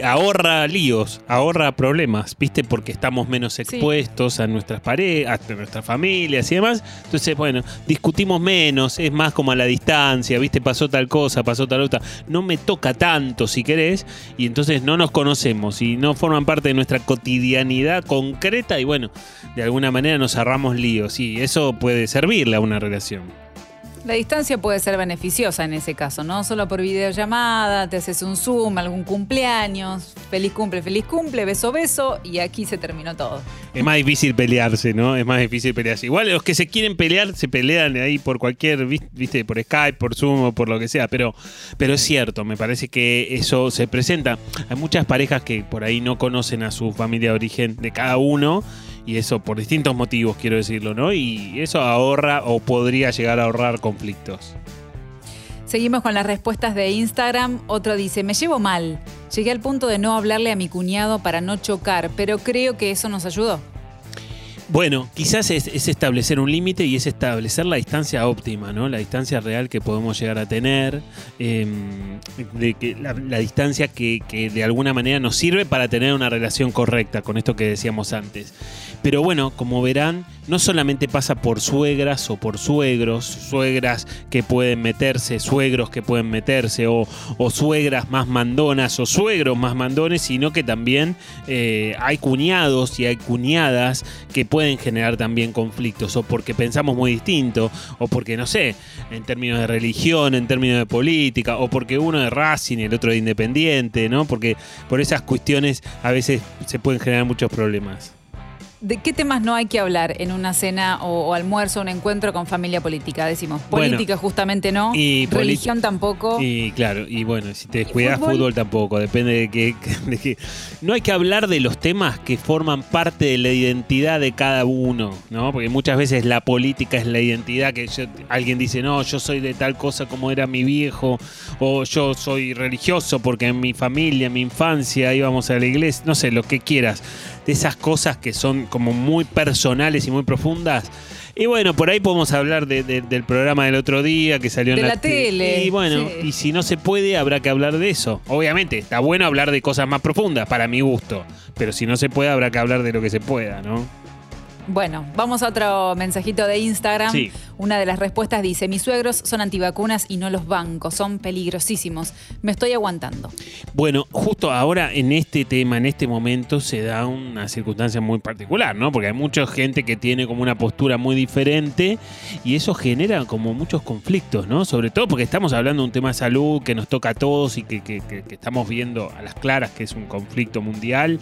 ahorra líos, ahorra problemas, ¿viste? Porque estamos menos expuestos a nuestras parejas, a nuestras familias y demás. Entonces, bueno, discutimos menos, es más como a la distancia, ¿viste? Pasó tal cosa, pasó tal otra. No me toca tanto, si querés, y entonces no nos conocemos y no forman parte de nuestra cotidianidad concreta y bueno, de alguna manera nos ahorramos líos y eso puede servirle a una relación. La distancia puede ser beneficiosa en ese caso, ¿no? Solo por videollamada, te haces un Zoom, algún cumpleaños, feliz cumple, feliz cumple, beso, beso, y aquí se terminó todo. Es más difícil pelearse, ¿no? Es más difícil pelearse. Igual los que se quieren pelear se pelean ahí por cualquier, vis- viste, por Skype, por Zoom o por lo que sea, pero, pero es cierto, me parece que eso se presenta. Hay muchas parejas que por ahí no conocen a su familia de origen de cada uno. Y eso por distintos motivos, quiero decirlo, ¿no? Y eso ahorra o podría llegar a ahorrar conflictos. Seguimos con las respuestas de Instagram. Otro dice, me llevo mal. Llegué al punto de no hablarle a mi cuñado para no chocar, pero creo que eso nos ayudó. Bueno, quizás es, es establecer un límite y es establecer la distancia óptima, ¿no? La distancia real que podemos llegar a tener, eh, de la, distancia que de alguna manera nos sirve para tener una relación correcta con esto que decíamos antes. Pero bueno, como verán, no solamente pasa por suegras o por suegros, suegras que pueden meterse, suegros que pueden meterse, o, suegras más mandonas o suegros más mandones, sino que también eh, hay cuñados y hay cuñadas que pueden generar también conflictos, o porque pensamos muy distinto, o porque, no sé, en términos de religión, en términos de política, o porque uno de Racing y el otro de Independiente, ¿no? Porque por esas cuestiones a veces se pueden generar muchos problemas. ¿De qué temas no hay que hablar en una cena o, o almuerzo, un encuentro con familia política? Decimos, Bueno, política justamente no, y religión tampoco. Y claro, y bueno, si te descuidas, fútbol? fútbol? tampoco, depende de qué, [LAUGHS] de qué. No hay que hablar de los temas que forman parte de la identidad de cada uno, ¿no? Porque muchas veces la política es la identidad, que yo- alguien dice, no, yo soy de tal cosa como era mi viejo, o yo soy religioso porque en mi familia, en mi infancia íbamos a la iglesia, no sé, lo que quieras. De esas cosas que son como muy personales y muy profundas. Y bueno, por ahí podemos hablar de- de- del programa del otro día que salió en De la, la te- tele, Y bueno, sí. y si no se puede, habrá que hablar de eso. Obviamente, está bueno hablar de cosas más profundas, para mi gusto. Pero si no se puede, habrá que hablar de lo que se pueda, ¿no? Bueno, vamos a otro mensajito de Instagram. Sí. Una de las respuestas dice, mis suegros son antivacunas y no los bancos, son peligrosísimos. Me estoy aguantando. Bueno, justo ahora en este tema, en este momento, se da una circunstancia muy particular, ¿no? Porque hay mucha gente que tiene como una postura muy diferente y eso genera como muchos conflictos, ¿no? Sobre todo porque estamos hablando de un tema de salud que nos toca a todos y que, que- que- que estamos viendo a las claras que es un conflicto mundial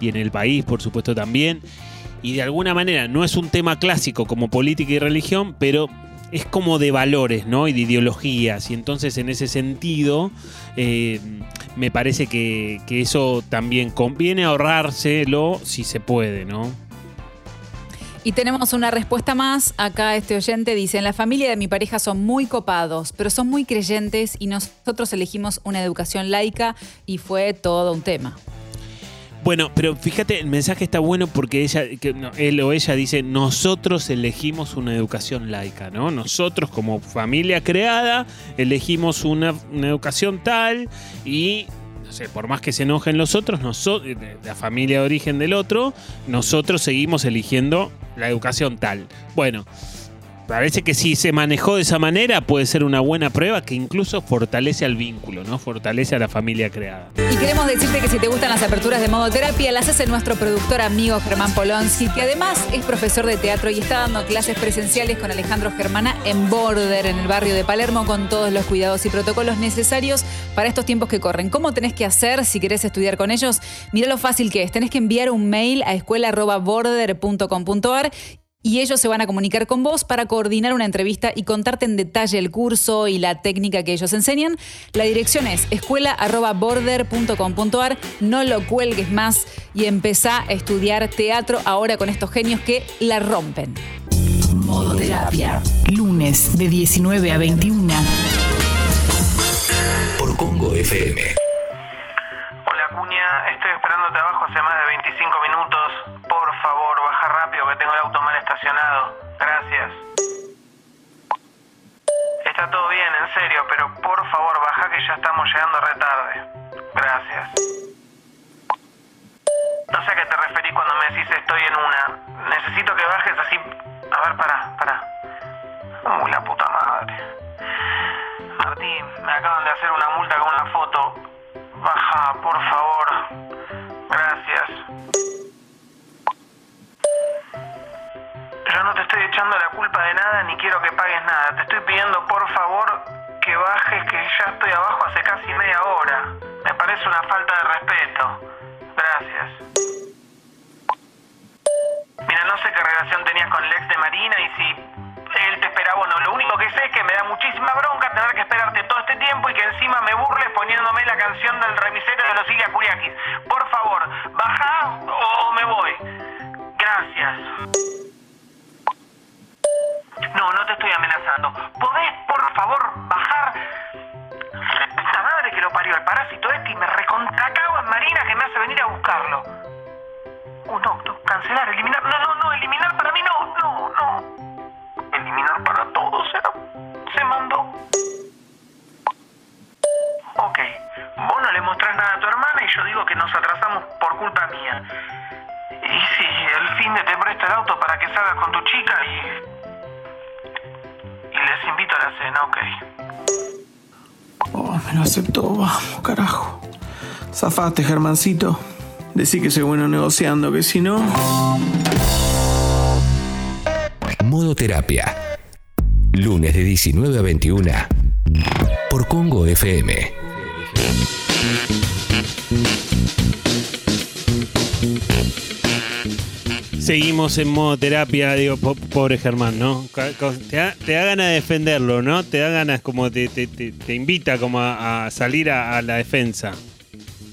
y en el país, por supuesto, también. Y de alguna manera no es un tema clásico como política y religión, pero es como de valores, ¿no? Y de ideologías. Y entonces en ese sentido, eh, me parece que, que eso también conviene ahorrárselo si se puede, ¿no? Y tenemos una respuesta más. Acá este oyente dice, en la familia de mi pareja son muy copados, pero son muy creyentes y nosotros elegimos una educación laica y fue todo un tema. Bueno, pero fíjate, el mensaje está bueno porque ella, que, no, él o ella dice, nosotros elegimos una educación laica, ¿no? Nosotros como familia creada elegimos una, una educación tal y, no sé, por más que se enojen los otros, nosotros, la familia de origen del otro, nosotros seguimos eligiendo la educación tal. Bueno. Parece que si se manejó de esa manera puede ser una buena prueba que incluso fortalece al vínculo, ¿no? Fortalece a la familia creada. Y queremos decirte que si te gustan las aperturas de modo terapia, las hace nuestro productor amigo Germán Polonsky, que además es profesor de teatro y está dando clases presenciales con Alejandro Germana en Border, en el barrio de Palermo, con todos los cuidados y protocolos necesarios para estos tiempos que corren. ¿Cómo tenés que hacer si querés estudiar con ellos? Mira lo fácil que es. Tenés que enviar un mail a escuela.border.com.ar y ellos se van a comunicar con vos para coordinar una entrevista y contarte en detalle el curso y la técnica que ellos enseñan. La dirección es escuela.border.com.ar. No lo cuelgues más y empezá a estudiar teatro ahora con estos genios que la rompen. Modo terapia. Lunes de 19 a 21. Por Congo FM. Hola Cuña, estoy esperándote abajo hace más de 25 minutos. Gracias. Está todo bien, en serio, pero por favor, baja que ya estamos llegando re tarde. Gracias. No sé a qué te referís cuando me decís estoy en una. Necesito que bajes así. A ver, pará, pará. Uy, la puta madre. Martín, me acaban de hacer una multa con una foto. Baja, por favor. Gracias. Yo no te estoy echando la culpa de nada ni quiero que pagues nada. Te estoy pidiendo por favor que bajes, que ya estoy abajo hace casi media hora. Me parece una falta de respeto. Gracias. Mira, no sé qué relación tenías con el ex de Marina y si él te esperaba o no. Lo único que sé es que me da muchísima bronca tener que esperarte todo este tiempo y que encima me burles poniéndome la canción del remisero de los Ilia Kuriakis. Por favor, baja o me voy. Gracias. No, no te estoy amenazando. ¿Podés, por favor, bajar? Puta madre que lo parió el parásito este y me recontracago en Marina que me hace venir a buscarlo. Oh, no, no, cancelar, eliminar. No, no, no, eliminar para mí no, no, no. Eliminar para todos, se, se mandó. Ok, vos no le mostrás nada a tu hermana y yo digo que nos atrasamos por culpa mía. Y sí, el fin de te presta el auto para que salgas con tu chica y... Y les invito a la cena, ok. Oh, me lo aceptó, vamos, carajo. Zafate, Germancito. Decí que soy bueno negociando, que si no. Modo Terapia. Lunes de 19 a 21. Por Congo FM. Seguimos en modo terapia, digo, po- pobre Germán, ¿no? Te da, te da ganas de defenderlo, ¿no? Te da ganas como te, te- te- te invita como a, a salir a, a la defensa.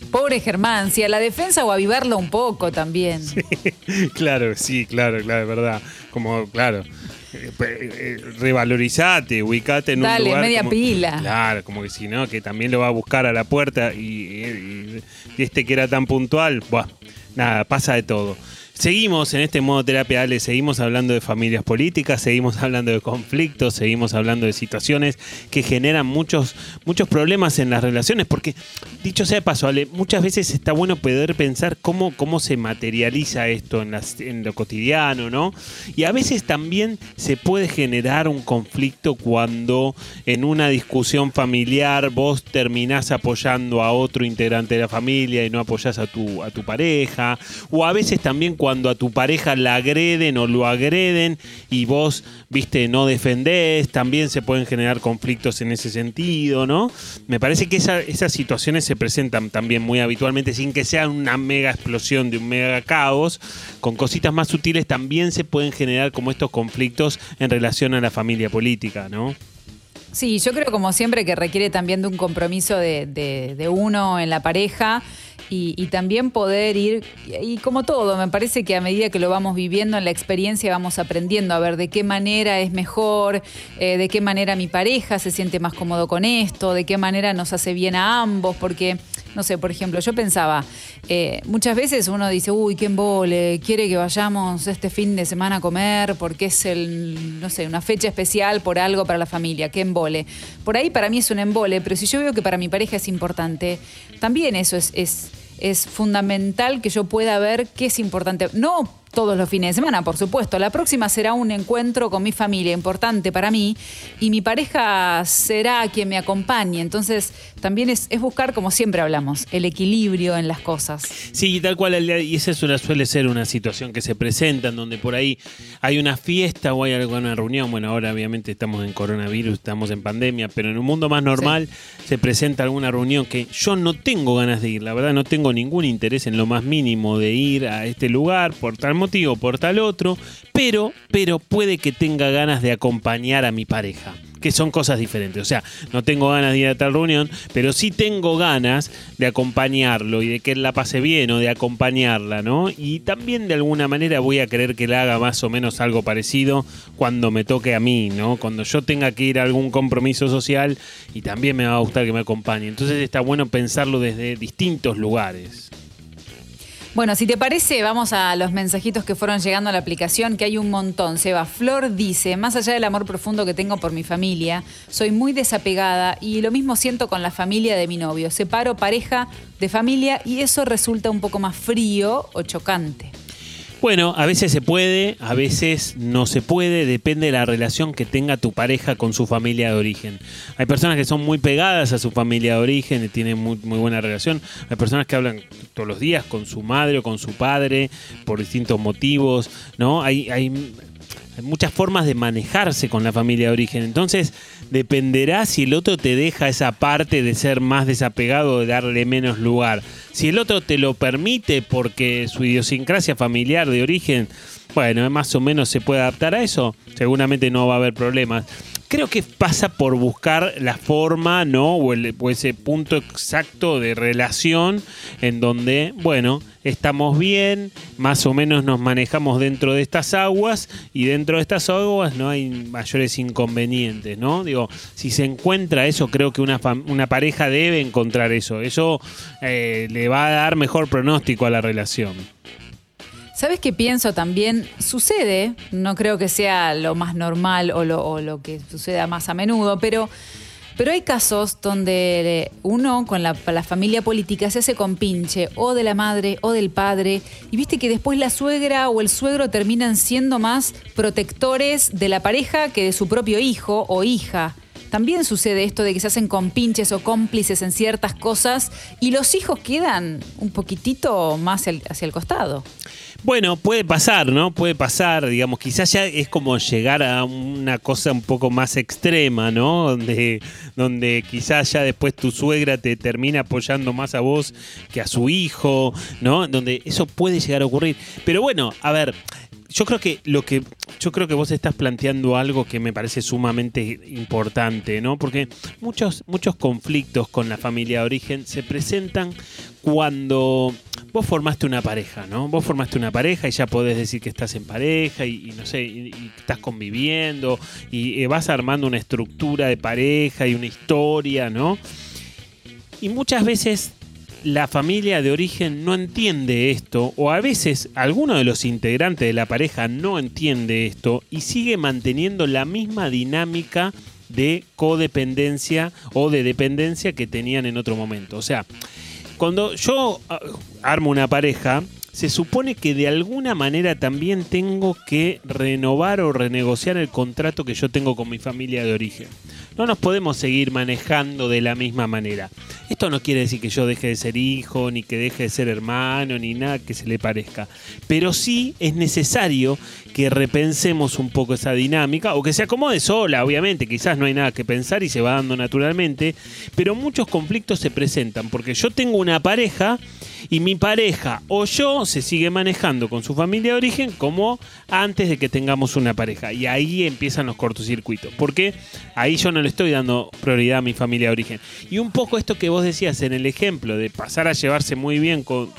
Pobre Germán, si a la defensa o avivarlo un poco también. [LAUGHS] claro, sí, claro, claro, es verdad. Como, claro. eh, eh, Revalorizate, ubicate en Dale, un lugar. media como- pila. Claro, como que si no, que también lo va a buscar a la puerta y, y- y este que era tan puntual, buah, nada, pasa de todo. Seguimos en este modo terapia, Ale, seguimos hablando de familias políticas, seguimos hablando de conflictos, seguimos hablando de situaciones que generan muchos, muchos problemas en las relaciones, porque dicho sea de paso, Ale, muchas veces está bueno poder pensar cómo, cómo se materializa esto en, lo cotidiano, ¿no? Y a veces también se puede generar un conflicto cuando en una discusión familiar vos terminás apoyando a otro integrante de la familia y no apoyás a tu, a tu pareja, o a veces también cuando a tu pareja la agreden o lo agreden y vos, viste, no defendés, también se pueden generar conflictos en ese sentido, ¿no? Me parece que esa- esas situaciones se presentan también muy habitualmente sin que sea una mega explosión de un mega caos, con cositas más sutiles también se pueden generar como estos conflictos en relación a la familia política, ¿no? Sí, yo creo como siempre que requiere también de un compromiso de uno en la pareja y, y también poder ir, y como todo, me parece que a medida que lo vamos viviendo en la experiencia vamos aprendiendo a ver de qué manera es mejor, eh, de qué manera mi pareja se siente más cómodo con esto, de qué manera nos hace bien a ambos, porque, no sé, por ejemplo, yo pensaba, eh, muchas veces uno dice, uy, qué embole, quiere que vayamos este fin de semana a comer porque es el, no sé, una fecha especial por algo para la familia, qué embole. Por ahí para mí es un embole, pero si yo veo que para mi pareja es importante, también eso es, es, es fundamental que yo pueda ver qué es importante. No todos los fines de semana, por supuesto. La próxima será un encuentro con mi familia importante para mí y mi pareja será quien me acompañe. Entonces, también es, es buscar, como siempre hablamos, el equilibrio en las cosas. Sí, tal cual, y esa suele ser una situación que se presenta en donde por ahí hay una fiesta o hay alguna reunión. Bueno, ahora obviamente estamos en coronavirus, estamos en pandemia, pero en un mundo más normal se presenta alguna reunión que yo no tengo ganas de ir, la verdad no tengo ningún interés en lo más mínimo de ir a este lugar por tal motivo, por tal otro, pero, pero puede que tenga ganas de acompañar a mi pareja que son cosas diferentes. O sea, no tengo ganas de ir a tal reunión, pero sí tengo ganas de acompañarlo y de que él la pase bien o de acompañarla, ¿no? Y también de alguna manera voy a querer que él haga más o menos algo parecido cuando me toque a mí, ¿no? Cuando yo tenga que ir a algún compromiso social y también me va a gustar que me acompañe. Entonces está bueno pensarlo desde distintos lugares. Bueno, si te parece, vamos a los mensajitos que fueron llegando a la aplicación, que hay un montón. Seba Flor dice, más allá del amor profundo que tengo por mi familia, soy muy desapegada y lo mismo siento con la familia de mi novio. Separo pareja de familia y eso resulta un poco más frío o chocante. Bueno, a veces se puede, a veces no se puede, depende de la relación que tenga tu pareja con su familia de origen. Hay personas que son muy pegadas a su familia de origen y tienen muy, muy buena relación. Hay personas que hablan todos los días con su madre o con su padre por distintos motivos, ¿no? Hay, hay Hay muchas formas de manejarse con la familia de origen. Entonces, dependerá si el otro te deja esa parte de ser más desapegado, de darle menos lugar. Si el otro te lo permite porque su idiosincrasia familiar de origen, bueno, más o menos se puede adaptar a eso, seguramente no va a haber problemas creo que pasa por buscar la forma, ¿no? O, ese punto exacto de relación en donde, bueno, estamos bien, más o menos nos manejamos dentro de estas aguas y dentro de estas aguas no hay mayores inconvenientes, ¿no? Digo, si se encuentra eso, creo que una pareja debe encontrar eso. Eso eh, le va a dar mejor pronóstico a la relación. ¿Sabes qué pienso también? Sucede, no creo que sea lo más normal o lo, que suceda más a menudo, pero, pero hay casos donde uno con la, la familia política se hace compinche o de la madre o del padre y viste que después la suegra o el suegro terminan siendo más protectores de la pareja que de su propio hijo o hija. También sucede esto de que se hacen compinches o cómplices en ciertas cosas y los hijos quedan un poquitito más hacia el costado. Bueno, puede pasar, ¿no? Puede pasar, digamos, quizás ya es como llegar a una cosa un poco más extrema, ¿no? Donde, donde quizás ya después tu suegra te termina apoyando más a vos que a su hijo, ¿no? Donde eso puede llegar a ocurrir. Pero bueno, a ver, yo creo que lo que yo creo que vos estás planteando algo que me parece sumamente importante, ¿no? Porque muchos muchos conflictos con la familia de origen se presentan cuando vos formaste una pareja, ¿no? Vos formaste una pareja y ya podés decir que estás en pareja y, no sé, y, estás conviviendo y vas armando una estructura de pareja y una historia, ¿no? Y muchas veces la familia de origen no entiende esto, o a veces alguno de los integrantes de la pareja no entiende esto y sigue manteniendo la misma dinámica de codependencia o de dependencia que tenían en otro momento. O sea, cuando yo ah, armo una pareja, se supone que de alguna manera también tengo que renovar o renegociar el contrato que yo tengo con mi familia de origen. No nos podemos seguir manejando de la misma manera. Esto no quiere decir que yo deje de ser hijo, ni que deje de ser hermano, ni nada que se le parezca. Pero sí es necesario que repensemos un poco esa dinámica, o que se acomode sola, obviamente, quizás no hay nada que pensar y se va dando naturalmente, pero muchos conflictos se presentan porque yo tengo una pareja y mi pareja o yo se sigue manejando con su familia de origen como antes de que tengamos una pareja. Y ahí empiezan los cortocircuitos. Porque ahí yo no le estoy dando prioridad a mi familia de origen. Y un poco esto que vos decías en el ejemplo de pasar a llevarse muy bien con,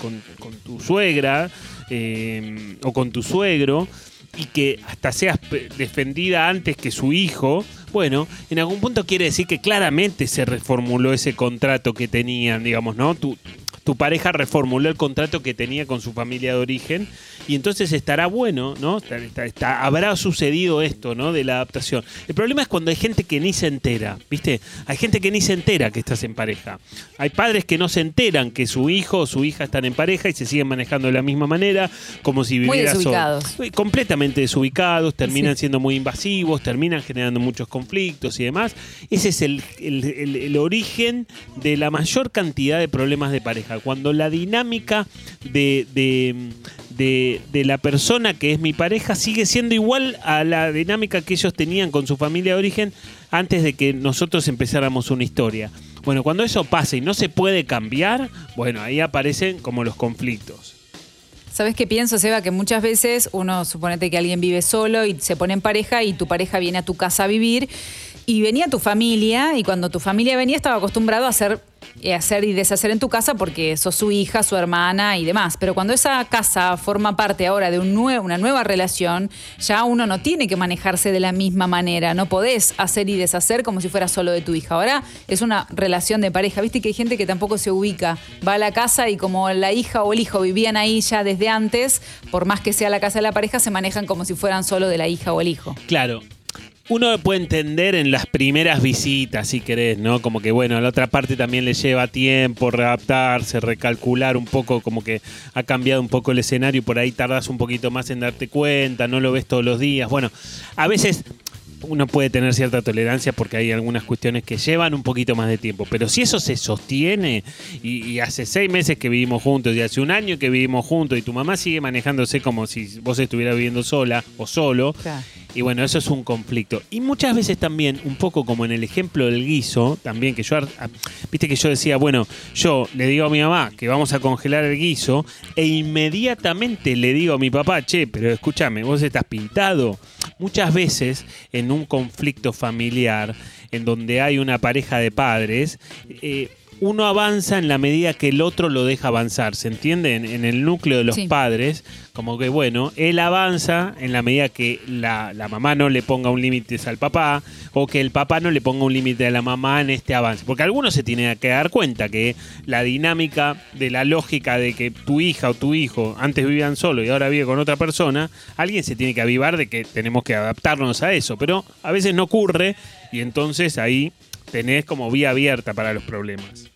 tu suegra eh, o con tu suegro y que hasta seas defendida antes que su hijo, bueno, en algún punto quiere decir que claramente se reformuló ese contrato que tenían, digamos, ¿no? Tu, tu pareja reformuló el contrato que tenía con su familia de origen y entonces estará bueno, ¿no? Está- está- está- habrá sucedido esto, ¿no? De la adaptación. El problema es cuando hay gente que ni se entera, ¿viste? Hay gente que ni se entera que estás en pareja. Hay padres que no se enteran que su hijo o su hija están en pareja y se siguen manejando de la misma manera, como si Muy vivieras solo. desubicados. Completamente desubicados, terminan siendo muy invasivos, terminan generando muchos conflictos y demás. Ese es el origen de la mayor cantidad de problemas de pareja. Cuando la dinámica de, de- de- de la persona que es mi pareja sigue siendo igual a la dinámica que ellos tenían con su familia de origen antes de que nosotros empezáramos una historia. Bueno, cuando eso pasa y no se puede cambiar, bueno, ahí aparecen como los conflictos. ¿Sabes qué pienso, Seba? Que muchas veces uno suponete que alguien vive solo y se pone en pareja y tu pareja viene a tu casa a vivir y venía tu familia y cuando tu familia venía estaba acostumbrado a hacer, eh, hacer y deshacer en tu casa porque sos su hija, su hermana y demás. Pero cuando esa casa forma parte ahora de un una nueva relación, ya uno no tiene que manejarse de la misma manera. No podés hacer y deshacer como si fuera solo de tu hija. Ahora es una relación de pareja. Viste que hay gente que tampoco se ubica. Va a la casa y como la hija o el hijo vivían ahí ya desde antes, por más que sea la casa de la pareja, se manejan como si fueran solo de la hija o el hijo. Claro. Uno puede entender en las primeras visitas, si querés, ¿no? Como que, bueno, la otra parte también le lleva tiempo readaptarse, recalcular un poco, como que ha cambiado un poco el escenario y por ahí tardas un poquito más en darte cuenta, no lo ves todos los días. Bueno, a veces uno puede tener cierta tolerancia porque hay algunas cuestiones que llevan un poquito más de tiempo. Pero si eso se sostiene y, y hace seis meses que vivimos juntos y hace un año que vivimos juntos y tu mamá sigue manejándose como si vos estuvieras viviendo sola o solo, Y bueno, eso es un conflicto. Y muchas veces también, un poco como en el ejemplo del guiso, también que yo, ah, viste que yo decía, bueno, yo le digo a mi mamá que vamos a congelar el guiso e inmediatamente le digo a mi papá, che, pero escúchame, vos estás pintado. Muchas veces en un conflicto familiar, en donde hay una pareja de padres, eh, uno avanza en la medida que el otro lo deja avanzar, ¿se entiende? En, en el núcleo de los Sí. padres, como que bueno, él avanza en la medida que la, la mamá no le ponga un límite al papá o que el papá no le ponga un límite a la mamá en este avance. Porque algunos se tienen que dar cuenta que la dinámica de la lógica de que tu hija o tu hijo antes vivían solo y ahora vive con otra persona, alguien se tiene que avivar de que tenemos que adaptarnos a eso. Pero a veces no ocurre y entonces ahí tenés como vía abierta para los problemas.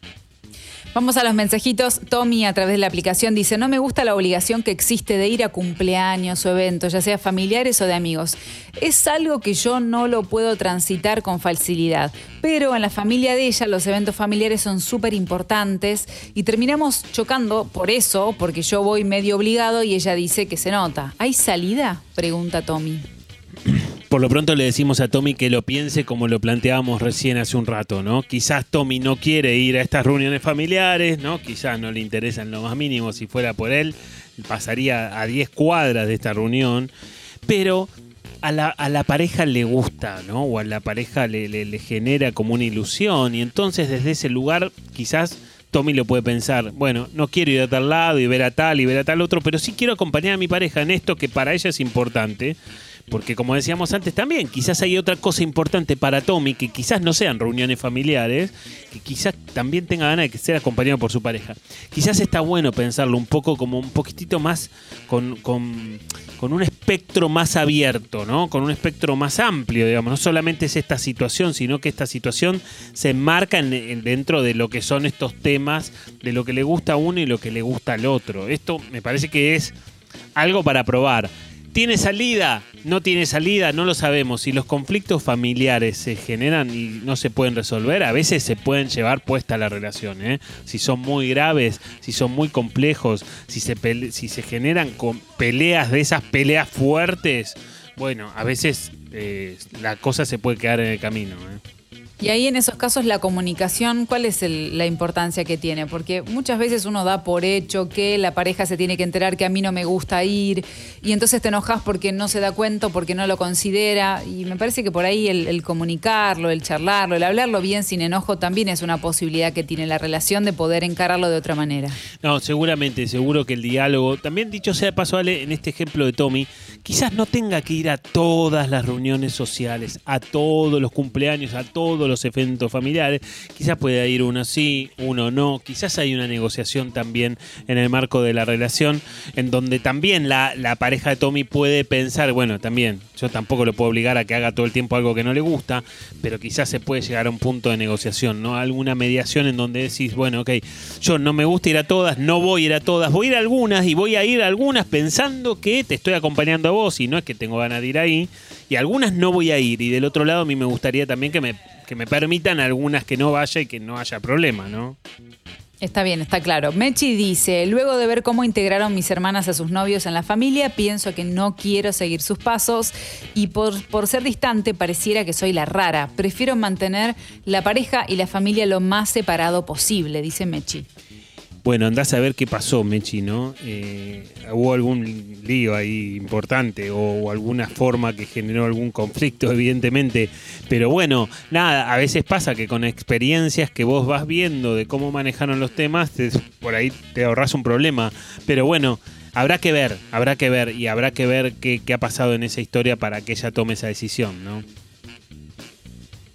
Vamos a los mensajitos. Tommy a través de la aplicación dice, no me gusta la obligación que existe de ir a cumpleaños o eventos, ya sea familiares o de amigos. Es algo que yo no lo puedo transitar con facilidad, pero en la familia de ella los eventos familiares son súper importantes y terminamos chocando por eso, porque yo voy medio obligado y ella dice que se nota. ¿Hay salida? Pregunta Tommy. Por lo pronto le decimos a Tommy que lo piense como lo planteábamos recién hace un rato, ¿no? Quizás Tommy no quiere ir a estas reuniones familiares, ¿no? Quizás no le interesa en lo más mínimo. Si fuera por él, pasaría a 10 cuadras de esta reunión. Pero a la, a la pareja le gusta, ¿no? O a la pareja le, le- le genera como una ilusión. Y entonces desde ese lugar quizás Tommy lo puede pensar, bueno, no quiero ir a tal lado y ver a tal y ver a tal otro, pero sí quiero acompañar a mi pareja en esto que para ella es importante. Porque como decíamos antes también, quizás hay otra cosa importante para Tommy, que quizás no sean reuniones familiares, que quizás también tenga ganas de ser acompañado por su pareja. Quizás está bueno pensarlo un poco como un poquitito más, con, con- con un espectro más abierto, ¿no? Con un espectro más amplio, digamos. No solamente es esta situación, sino que esta situación se enmarca en- en- dentro de lo que son estos temas, de lo que le gusta a uno y lo que le gusta al otro. Esto me parece que es algo para probar. ¿Tiene salida? ¿No tiene salida? No lo sabemos. Si los conflictos familiares se generan y no se pueden resolver, a veces se pueden llevar puesta la relación. ¿eh? Si son muy graves, si son muy complejos, si se, si se generan con peleas de esas peleas fuertes, bueno, a veces eh, la cosa se puede quedar en el camino. ¿eh? Y ahí en esos casos la comunicación, ¿cuál es el- la importancia que tiene? Porque muchas veces uno da por hecho que la pareja se tiene que enterar que a mí no me gusta ir y entonces te enojas porque no se da cuenta, porque no lo considera y me parece que por ahí el, el comunicarlo, el charlarlo, el hablarlo bien sin enojo también es una posibilidad que tiene la relación de poder encararlo de otra manera. No, seguramente, seguro que el diálogo, también dicho sea de paso, Ale, en este ejemplo de Tommy, quizás no tenga que ir a todas las reuniones sociales, a todos los cumpleaños, a todos los eventos familiares, quizás pueda ir uno sí, uno no, quizás hay una negociación también en el marco de la relación, en donde también la, la pareja de Tommy puede pensar, bueno, también, yo tampoco lo puedo obligar a que haga todo el tiempo algo que no le gusta, pero quizás se puede llegar a un punto de negociación, ¿no? Alguna mediación en donde decís, bueno, ok, yo no me gusta ir a todas, no voy a ir a todas, voy a ir a algunas y voy a ir a algunas pensando que te estoy acompañando a vos y no es que tengo ganas de ir ahí, y algunas no voy a ir, y del otro lado a mí me gustaría también que me, que me permitan algunas que no vaya y que no haya problema, ¿no? Está bien, está claro. Mechi dice, luego de ver cómo integraron mis hermanas a sus novios en la familia, pienso que no quiero seguir sus pasos y por, por ser distante pareciera que soy la rara. Prefiero mantener la pareja y la familia lo más separado posible, dice Mechi. Bueno, andás a ver qué pasó, Mechi, ¿no? Eh, hubo algún lío ahí importante o, alguna forma que generó algún conflicto, [LAUGHS] evidentemente. Pero bueno, nada, a veces pasa que con experiencias que vos vas viendo de cómo manejaron los temas, te- por ahí te ahorras un problema. Pero bueno, habrá que ver, habrá que ver y habrá que ver qué ha pasado en esa historia para que ella tome esa decisión, ¿no?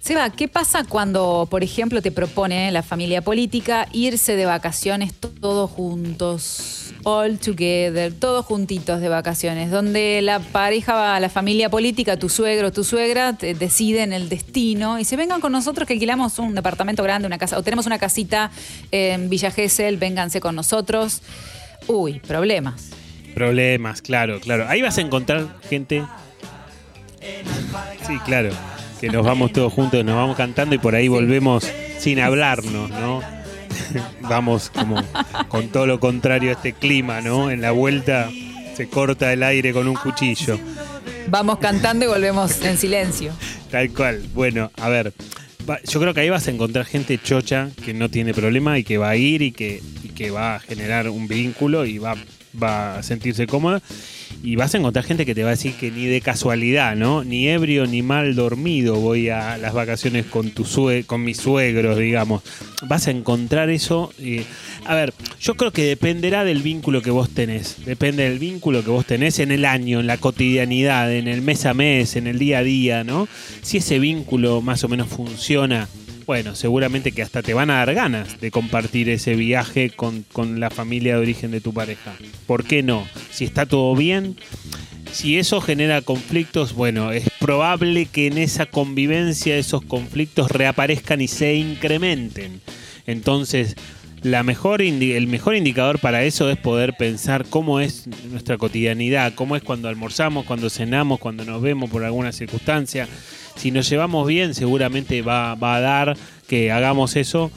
Seba, ¿qué pasa cuando, por ejemplo, te propone la familia política irse de vacaciones to- todos juntos, all together, todos juntitos de vacaciones, donde la pareja la familia política, tu suegro, tu suegra, te- deciden el destino y se vengan con nosotros que alquilamos un departamento grande, una casa, o tenemos una casita en Villa Gesell, vénganse con nosotros. Uy, problemas. Problemas, claro, claro. Ahí vas a encontrar gente. Sí, claro. Que nos vamos todos juntos, nos vamos cantando y por ahí volvemos sin hablarnos, ¿no? [LAUGHS] vamos como con todo lo contrario a este clima, ¿no? En la vuelta se corta el aire con un cuchillo. Vamos cantando y volvemos en silencio. Tal cual. Bueno, a ver. Yo creo que ahí vas a encontrar gente chocha que no tiene problema y que va a ir y que, y que va a generar un vínculo y va, va a sentirse cómoda. Y vas a encontrar gente que te va a decir que ni de casualidad, ¿no? Ni ebrio ni mal dormido voy a las vacaciones con tu sue con mis suegros, digamos. Vas a encontrar eso. eh, a ver, yo creo que dependerá del vínculo que vos tenés. Depende del vínculo que vos tenés en el año, en la cotidianidad, en el mes a mes, en el día a día, ¿no? Si ese vínculo más o menos funciona, bueno, seguramente que hasta te van a dar ganas de compartir ese viaje con, con la familia de origen de tu pareja. ¿Por qué no? Si está todo bien, si eso genera conflictos, bueno, es probable que en esa convivencia esos conflictos reaparezcan y se incrementen. Entonces, la mejor el mejor indicador para eso es poder pensar cómo es nuestra cotidianidad, cómo es cuando almorzamos, cuando cenamos, cuando nos vemos por alguna circunstancia. Si nos llevamos bien, seguramente va, va a dar que hagamos eso.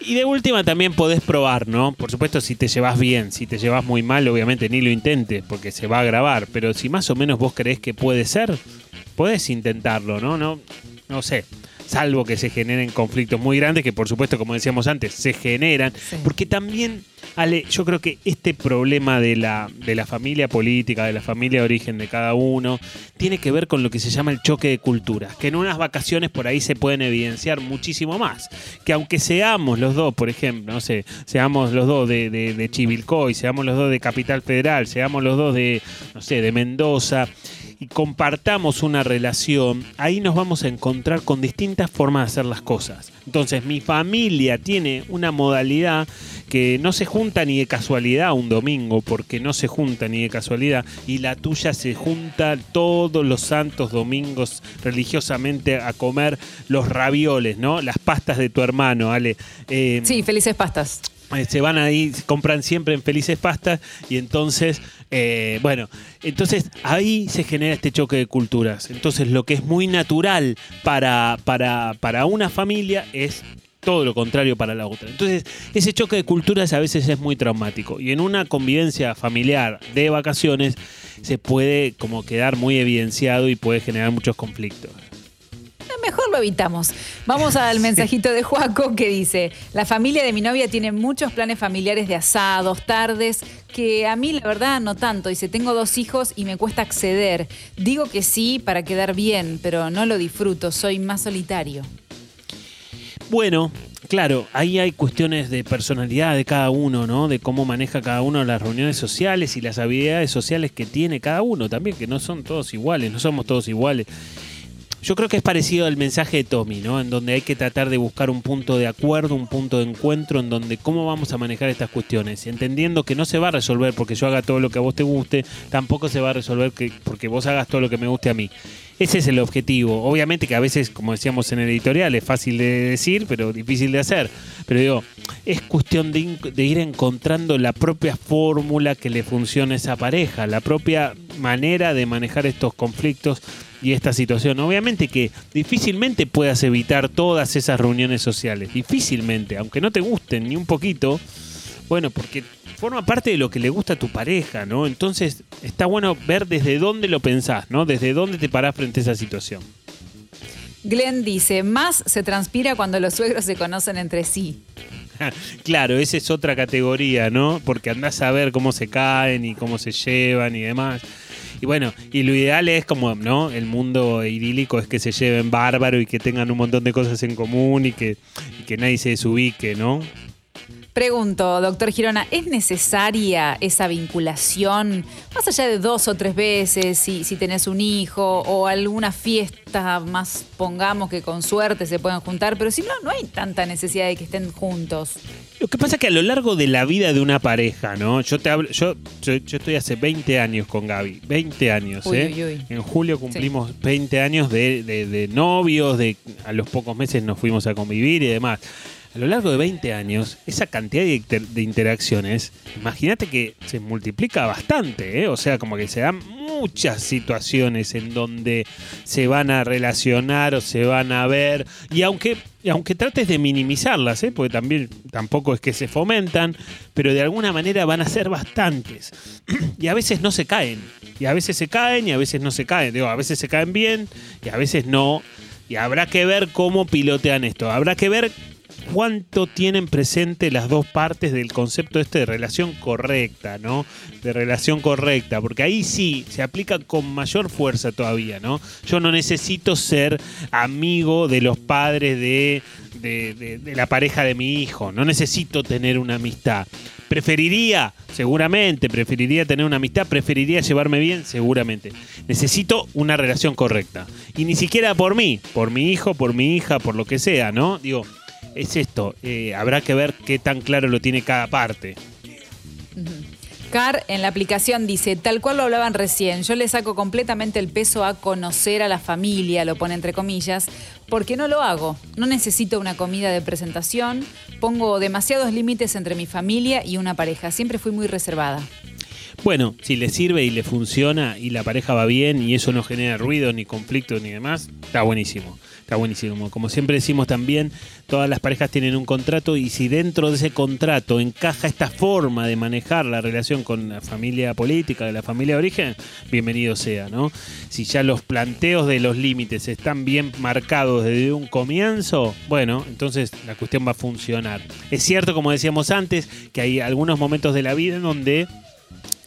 Y de última también podés probar, ¿no? Por supuesto, si te llevas bien, si te llevas muy mal, obviamente ni lo intentes, porque se va a grabar. Pero si más o menos vos creés que puede ser, podés intentarlo, ¿no? No, no sé. Salvo que se generen conflictos muy grandes, que por supuesto, como decíamos antes, se generan. Porque también, Ale, yo creo que este problema de la, de la familia política, de la familia de origen de cada uno, tiene que ver con lo que se llama el choque de culturas. Que en unas vacaciones por ahí se pueden evidenciar muchísimo más. Que aunque seamos los dos, por ejemplo, no sé, seamos los dos de, de, de Chivilcoy, seamos los dos de Capital Federal, seamos los dos de, no sé, de Mendoza y compartamos una relación, ahí nos vamos a encontrar con distintas formas de hacer las cosas. Entonces, mi familia tiene una modalidad que no se junta ni de casualidad un domingo, porque no se junta ni de casualidad, y la tuya se junta todos los santos domingos religiosamente a comer los ravioles, ¿no? Las pastas de tu hermano, Ale. Eh, Sí, felices pastas. Eh, se van ahí, compran siempre en Felices Pastas y entonces, eh, bueno, entonces ahí se genera este choque de culturas. Entonces lo que es muy natural para, para, para una familia es todo lo contrario para la otra. Entonces ese choque de culturas a veces es muy traumático y en una convivencia familiar de vacaciones se puede como quedar muy evidenciado y puede generar muchos conflictos. Mejor lo evitamos. Vamos al mensajito de Juaco que dice, la familia de mi novia tiene muchos planes familiares de asados, tardes, que a mí la verdad no tanto. Dice, tengo dos hijos y me cuesta acceder. Digo que sí para quedar bien, pero no lo disfruto, soy más solitario. Bueno, claro, ahí hay cuestiones de personalidad de cada uno, ¿no? De cómo maneja cada uno las reuniones sociales y las habilidades sociales que tiene cada uno también, que no son todos iguales, no somos todos iguales. Yo creo que es parecido al mensaje de Tommy, ¿no? En donde hay que tratar de buscar un punto de acuerdo, un punto de encuentro, en donde cómo vamos a manejar estas cuestiones. Entendiendo que no se va a resolver porque yo haga todo lo que a vos te guste, tampoco se va a resolver que, porque vos hagas todo lo que me guste a mí. Ese es el objetivo. Obviamente que a veces, como decíamos en el editorial, es fácil de decir, pero difícil de hacer. Pero digo, es cuestión de, de ir encontrando la propia fórmula que le funcione a esa pareja, la propia manera de manejar estos conflictos y esta situación. Obviamente que difícilmente puedas evitar todas esas reuniones sociales. Difícilmente, aunque no te gusten ni un poquito. Bueno, porque forma parte de lo que le gusta a tu pareja, ¿no? Entonces está bueno ver desde dónde lo pensás, ¿no? Desde dónde te parás frente a esa situación. Glenn dice, más se transpira cuando los suegros se conocen entre sí. [LAUGHS] claro, esa es otra categoría, ¿no? Porque andás a ver cómo se caen y cómo se llevan y demás. Y bueno, y lo ideal es como, ¿no? El mundo idílico es que se lleven bárbaro y que tengan un montón de cosas en común y que, y que nadie se desubique, ¿no? Pregunto, doctor Girona, ¿es necesaria esa vinculación, más allá de dos o tres veces, si, si tenés un hijo o alguna fiesta más, pongamos que con suerte se puedan juntar, pero si no, no hay tanta necesidad de que estén juntos? Lo que pasa es que a lo largo de la vida de una pareja, ¿no? Yo te hablo, yo, yo, yo estoy hace 20 años con Gaby, 20 años, Uy, ¿eh? uy, uy. En julio cumplimos 20 años de, de- de novios, de a los pocos meses nos fuimos a convivir y demás. A lo largo de 20 años, esa cantidad de, inter- de interacciones, imagínate que se multiplica bastante, ¿eh? O sea, como que se dan muchas situaciones en donde se van a relacionar o se van a ver. Y aunque aunque trates de minimizarlas, ¿eh? porque también tampoco es que se fomentan, pero de alguna manera van a ser bastantes. [CLEARS THROAT] y a veces no se caen. Y a veces se caen y a veces no se caen. Digo, a veces se caen bien y a veces no. Y habrá que ver cómo pilotean esto. Habrá que ver cuánto tienen presente las dos partes del concepto este de relación correcta, ¿no? De relación correcta, porque ahí sí se aplica con mayor fuerza todavía, ¿no? Yo no necesito ser amigo de los padres de, de, la pareja de mi hijo, no necesito tener una amistad. Preferiría, seguramente, preferiría tener una amistad, preferiría llevarme bien, seguramente. Necesito una relación correcta. Y ni siquiera por mí, por mi hijo, por mi hija, por lo que sea, ¿no? Digo, es esto, eh, habrá que ver qué tan claro lo tiene cada parte. Car en la aplicación dice, tal cual lo hablaban recién, yo le saco completamente el peso a conocer a la familia, lo pone entre comillas, porque no lo hago. No necesito una comida de presentación, pongo demasiados límites entre mi familia y una pareja. Siempre fui muy reservada. Bueno, si le sirve y le funciona y la pareja va bien y eso no genera ruido, ni conflicto, ni demás, está buenísimo. Está buenísimo. Como siempre decimos también, todas las parejas tienen un contrato y si dentro de ese contrato encaja esta forma de manejar la relación con la familia política, de la familia de origen, bienvenido sea, ¿no? Si ya los planteos de los límites están bien marcados desde un comienzo, bueno, entonces la cuestión va a funcionar. Es cierto, como decíamos antes, que hay algunos momentos de la vida en donde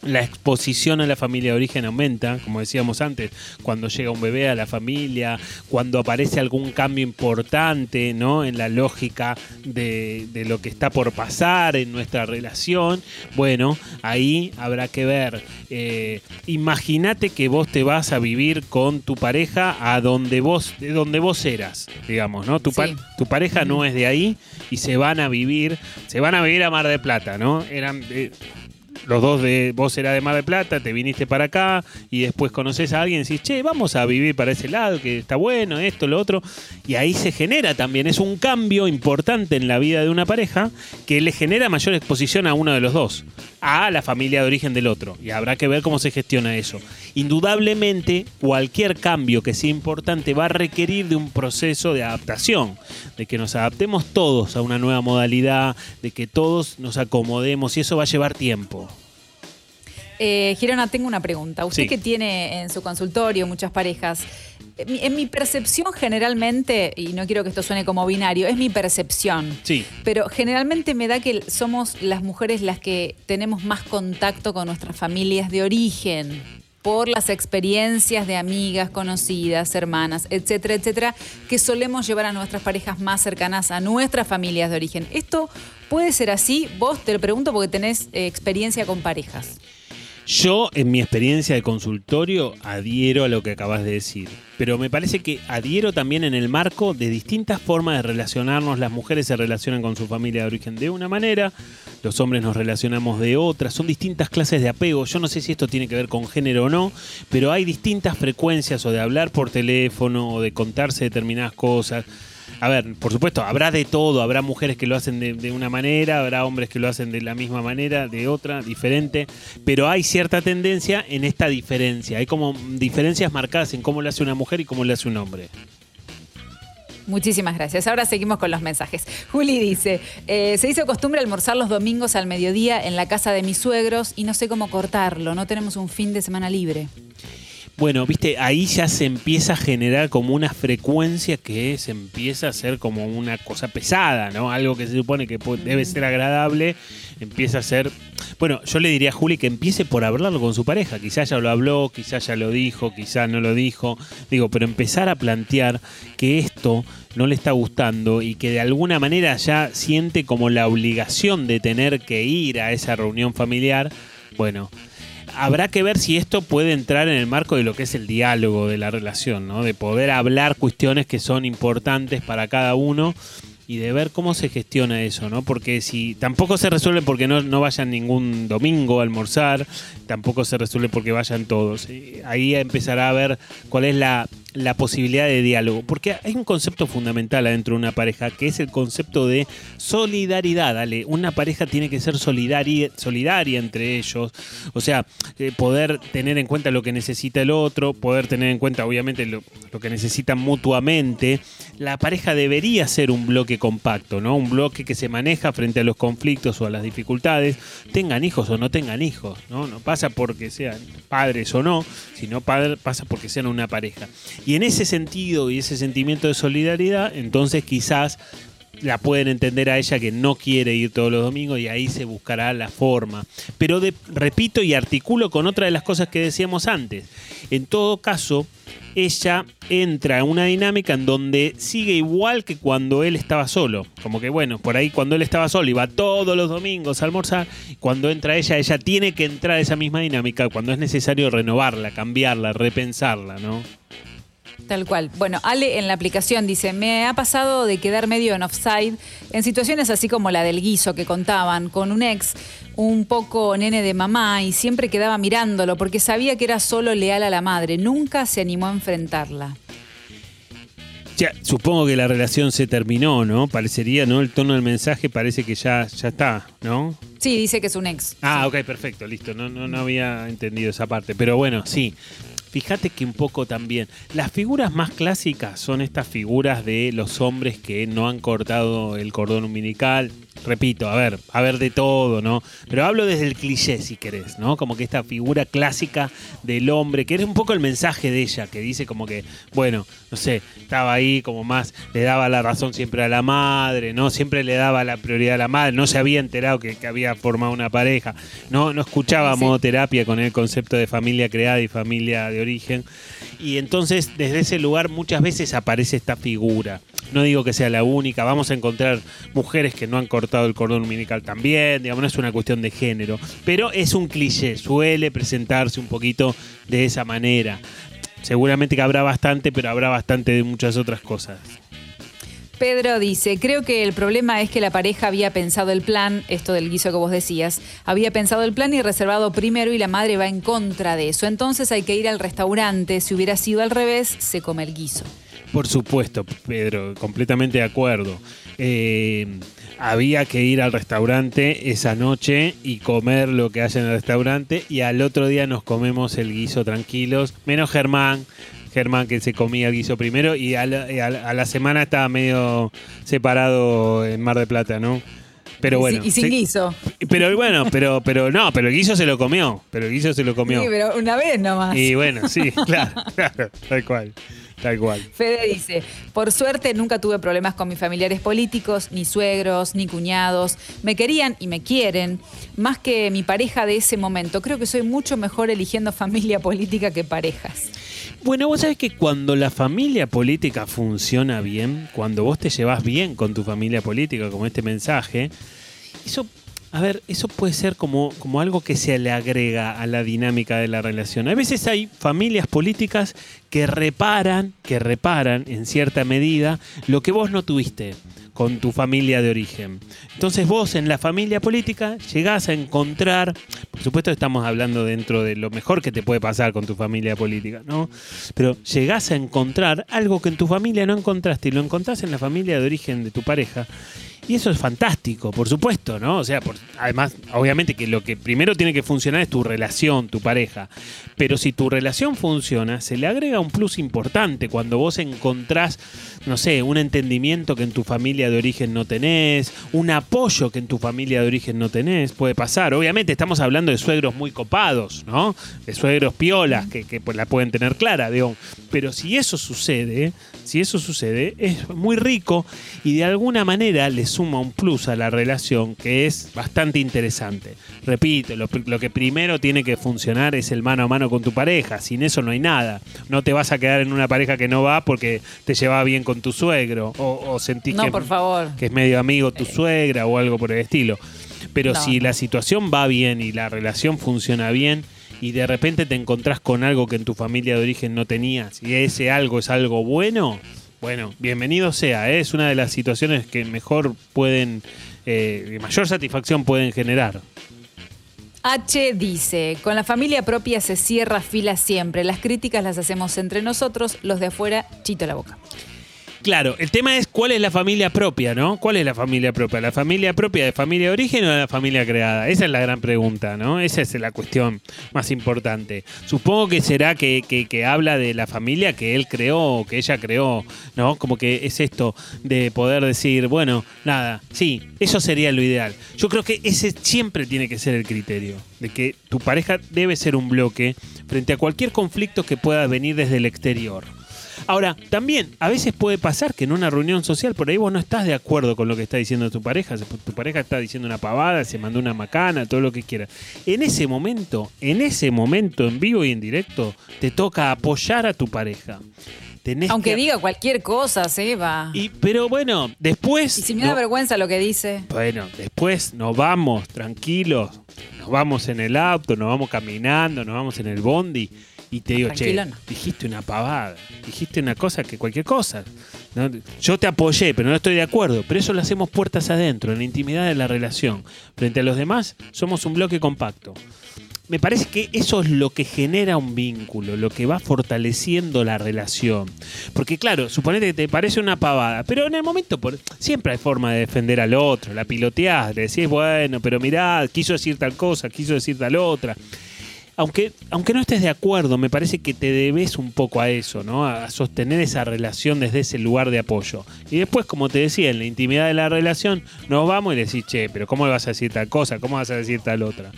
la exposición a la familia de origen aumenta, como decíamos antes, cuando llega un bebé a la familia, cuando aparece algún cambio importante ¿no? en la lógica de, de lo que está por pasar en nuestra relación, bueno, ahí habrá que ver. Eh, Imagínate que vos te vas a vivir con tu pareja a donde vos, de donde vos eras, digamos, ¿no? Tu, pa- Sí. tu pareja no es de ahí y se van a vivir, se van a vivir a Mar de Plata, ¿no? Eran eh, los dos de vos era de Mar del Plata, te viniste para acá y después conoces a alguien y decís, che, vamos a vivir para ese lado, que está bueno, esto, lo otro. Y ahí se genera también, es un cambio importante en la vida de una pareja que le genera mayor exposición a uno de los dos, a la familia de origen del otro. Y habrá que ver cómo se gestiona eso. Indudablemente, cualquier cambio que sea importante va a requerir de un proceso de adaptación, de que nos adaptemos todos a una nueva modalidad, de que todos nos acomodemos y eso va a llevar tiempo. Eh, Girona, tengo una pregunta. Usted Sí. que tiene en su consultorio muchas parejas, en mi- en mi percepción generalmente, y no quiero que esto suene como binario, es mi percepción. Sí. Pero generalmente me da que somos las mujeres las que tenemos más contacto con nuestras familias de origen por las experiencias de amigas, conocidas, hermanas, etcétera, etcétera, que solemos llevar a nuestras parejas más cercanas a nuestras familias de origen. ¿Esto puede ser así? Vos te lo pregunto porque tenés eh, experiencia con parejas. Yo, en mi experiencia de consultorio, adhiero a lo que acabas de decir. Pero me parece que adhiero también en el marco de distintas formas de relacionarnos. Las mujeres se relacionan con su familia de origen de una manera, los hombres nos relacionamos de otra. Son distintas clases de apego. Yo no sé si esto tiene que ver con género o no, pero hay distintas frecuencias o de hablar por teléfono o de contarse determinadas cosas. A ver, por supuesto, habrá de todo, habrá mujeres que lo hacen de, una manera, habrá hombres que lo hacen de la misma manera, de otra, diferente, pero hay cierta tendencia en esta diferencia, hay como diferencias marcadas en cómo lo hace una mujer y cómo lo hace un hombre. Muchísimas gracias. Ahora seguimos con los mensajes. Juli dice, eh, se hizo costumbre almorzar los domingos al mediodía en la casa de mis suegros y no sé cómo cortarlo, no tenemos un fin de semana libre. Bueno, viste, ahí ya se empieza a generar como una frecuencia que se empieza a ser como una cosa pesada, ¿no? Algo que se supone que debe ser agradable, empieza a ser... Bueno, yo le diría a Juli que empiece por hablarlo con su pareja. Quizás ya lo habló, quizás ya lo dijo, quizás no lo dijo. Digo, pero empezar a plantear que esto no le está gustando y que de alguna manera ya siente como la obligación de tener que ir a esa reunión familiar. Bueno, habrá que ver si esto puede entrar en el marco de lo que es el diálogo de la relación, ¿no? De poder hablar cuestiones que son importantes para cada uno y de ver cómo se gestiona eso, ¿no? Porque si tampoco se resuelve porque no, no vayan ningún domingo a almorzar, tampoco se resuelve porque vayan todos. Eh, Ahí empezará a ver cuál es la, la posibilidad de diálogo, porque hay un concepto fundamental adentro de una pareja, que es el concepto de solidaridad. Dale, una pareja tiene que ser solidaria, solidaria entre ellos, o sea, eh, poder tener en cuenta lo que necesita el otro, poder tener en cuenta obviamente lo, que necesitan mutuamente. La pareja debería ser un bloque compacto, ¿no? Un bloque que se maneja frente a los conflictos o a las dificultades, tengan hijos o no tengan hijos, ¿no? No pasa porque sean padres o no, sino padre- pasa porque sean una pareja. Y en ese sentido y ese sentimiento de solidaridad, entonces quizás la pueden entender a ella que no quiere ir todos los domingos y ahí se buscará la forma. Pero repito y articulo con otra de las cosas que decíamos antes. En todo caso, ella entra en una dinámica en donde sigue igual que cuando él estaba solo. Como que bueno, por ahí cuando él estaba solo iba todos los domingos a almorzar. Cuando entra ella, ella tiene que entrar a esa misma dinámica cuando es necesario renovarla, cambiarla, repensarla, ¿no? Tal cual. Bueno, Ale en la aplicación dice, me ha pasado de quedar medio en offside en situaciones así como la del guiso que contaban, con un ex un poco nene de mamá y siempre quedaba mirándolo porque sabía que era solo leal a la madre, nunca se animó a enfrentarla. Ya, supongo que la relación se terminó, ¿no? Parecería, ¿no? El tono del mensaje parece que ya, ya está, ¿no? Sí, dice que es un ex. Ah, ok, perfecto, listo. No, no, no había entendido esa parte. Pero bueno, sí. Fíjate que un poco también. Las figuras más clásicas son estas figuras de los hombres que no han cortado el cordón umbilical. Repito, a ver, a ver de todo, ¿no? Pero hablo desde el cliché, si querés, ¿no? Como que esta figura clásica del hombre, que era un poco el mensaje de ella, que dice como que, bueno, no sé, estaba ahí como más, le daba la razón siempre a la madre, ¿no? Siempre le daba la prioridad a la madre, no se había enterado que, que había formado una pareja, no, no escuchaba modo terapia con el concepto de familia creada y familia de origen. Y entonces desde ese lugar muchas veces aparece esta figura. No digo que sea la única, vamos a encontrar mujeres que no han cortado el cordón umbilical también, digamos, no es una cuestión de género, pero es un cliché, suele presentarse un poquito de esa manera. Seguramente que habrá bastante, pero habrá bastante de muchas otras cosas. Pedro dice, creo que el problema es que la pareja había pensado el plan, esto del guiso que vos decías, había pensado el plan y reservado primero y la madre va en contra de eso. Entonces hay que ir al restaurante, si hubiera sido al revés, se come el guiso. Por supuesto, Pedro, completamente de acuerdo. Eh, había que ir al restaurante esa noche y comer lo que haya en el restaurante y al otro día nos comemos el guiso tranquilos, menos Germán. Germán que se comía el guiso primero y a la, y a la- a la semana estaba medio separado en Mar de Plata, ¿no? Pero bueno. y sin guiso. Pero bueno, pero, pero no, pero el guiso se lo comió. Pero el guiso se lo comió. Sí, pero una vez nomás. Y bueno, sí, [LAUGHS] claro, claro, tal cual, tal cual. Fede dice, por suerte nunca tuve problemas con mis familiares políticos, ni suegros, ni cuñados. Me querían y me quieren, más que mi pareja de ese momento. Creo que soy mucho mejor eligiendo familia política que parejas. Bueno, vos sabés que cuando la familia política funciona bien, cuando vos te llevas bien con tu familia política, como este mensaje, eso, a ver, eso puede ser como, como algo que se le agrega a la dinámica de la relación. A veces hay familias políticas que reparan, que reparan en cierta medida lo que vos no tuviste con tu familia de origen. Entonces vos en la familia política llegás a encontrar, por supuesto estamos hablando dentro de lo mejor que te puede pasar con tu familia política, ¿no? Pero llegás a encontrar algo que en tu familia no encontraste y lo encontrás en la familia de origen de tu pareja. Y eso es fantástico, por supuesto, ¿no? O sea, además, obviamente que lo que primero tiene que funcionar es tu relación, tu pareja. Pero si tu relación funciona, se le agrega un plus importante cuando vos encontrás, no sé, un entendimiento que en tu familia de origen no tenés, un apoyo que en tu familia de origen no tenés, puede pasar. Obviamente estamos hablando de suegros muy copados, ¿no? De suegros piolas que, que, pues, la pueden tener clara, digo. Pero si eso sucede, si eso sucede, es muy rico y de alguna manera le suma un plus a la relación que es bastante interesante. Repito, lo, lo que primero tiene que funcionar es el mano a mano con tu pareja. Sin eso no hay nada. No te vas a quedar en una pareja que no va porque te lleva bien con tu suegro o, o sentís No, que, por favor. que es medio amigo tu suegra o algo por el estilo. Pero No, si la situación va bien y la relación funciona bien y de repente te encontrás con algo que en tu familia de origen no tenías y ese algo es algo bueno, bueno, bienvenido sea. ¿eh? Es una de las situaciones que mejor pueden, eh, mayor satisfacción pueden generar. H dice, con la familia propia se cierra fila siempre. Las críticas las hacemos entre nosotros, los de afuera, chito la boca. Claro, el tema es cuál es la familia propia, ¿no? ¿Cuál es la familia propia? ¿La familia propia de familia de origen o de la familia creada? Esa es la gran pregunta, ¿no? Esa es la cuestión más importante. Supongo que será que, que- que habla de la familia que él creó o que ella creó, ¿no? Como que es esto de poder decir, bueno, nada, sí, eso sería lo ideal. Yo creo que ese siempre tiene que ser el criterio, de que tu pareja debe ser un bloque frente a cualquier conflicto que pueda venir desde el exterior. Ahora, también a veces puede pasar que en una reunión social por ahí vos no estás de acuerdo con lo que está diciendo tu pareja. Tu pareja está diciendo una pavada, se mandó una macana, todo lo que quiera. En ese momento, en ese momento, en vivo y en directo, te toca apoyar a tu pareja. Tenés Aunque que- diga cualquier cosa, Seba. Y, pero bueno, después. Y si me da no- vergüenza lo que dice. bueno, después nos vamos tranquilos, nos vamos en el auto, nos vamos caminando, nos vamos en el bondi y te digo, che, no. dijiste una pavada, dijiste una cosa que cualquier cosa. ¿no? Yo te apoyé, pero no estoy de acuerdo. Pero eso lo hacemos puertas adentro, en la intimidad de la relación. Frente a los demás, somos un bloque compacto. Me parece que eso es lo que genera un vínculo, lo que va fortaleciendo la relación. Porque claro, suponete que te parece una pavada, pero en el momento por- siempre hay forma de defender al otro, la piloteás, le decís, bueno, pero mirá, quiso decir tal cosa, quiso decir tal otra. Aunque, aunque no estés de acuerdo, me parece que te debes un poco a eso, ¿no? A sostener esa relación desde ese lugar de apoyo. Y después, como te decía, en la intimidad de la relación, nos vamos y decís, che, pero ¿cómo le vas a decir tal cosa? ¿Cómo vas a decir tal otra?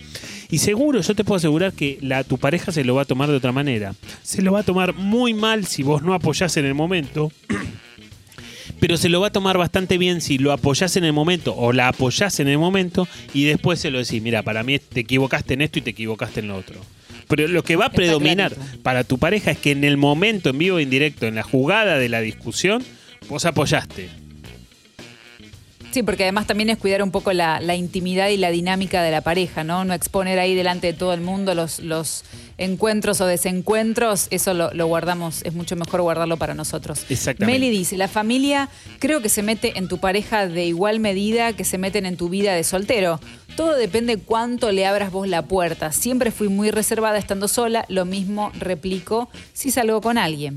Y seguro, yo te puedo asegurar que la, tu pareja se lo va a tomar de otra manera. Se lo va a tomar muy mal si vos no apoyás en el momento. Pero se lo va a tomar bastante bien si lo apoyás en el momento o la apoyás en el momento y después se lo decís, mira, para mí te equivocaste en esto y te equivocaste en lo otro. Pero lo que va a predominar para tu pareja es que en el momento, en vivo e indirecto, en la jugada de la discusión, vos apoyaste. Sí, porque además también es cuidar un poco la, la intimidad y la dinámica de la pareja, ¿no? No exponer ahí delante de todo el mundo los, los encuentros o desencuentros, eso lo, lo guardamos, es mucho mejor guardarlo para nosotros. Exactamente. Meli dice, la familia creo que se mete en tu pareja de igual medida que se meten en tu vida de soltero. Todo depende cuánto le abras vos la puerta. Siempre fui muy reservada estando sola, lo mismo replico si salgo con alguien.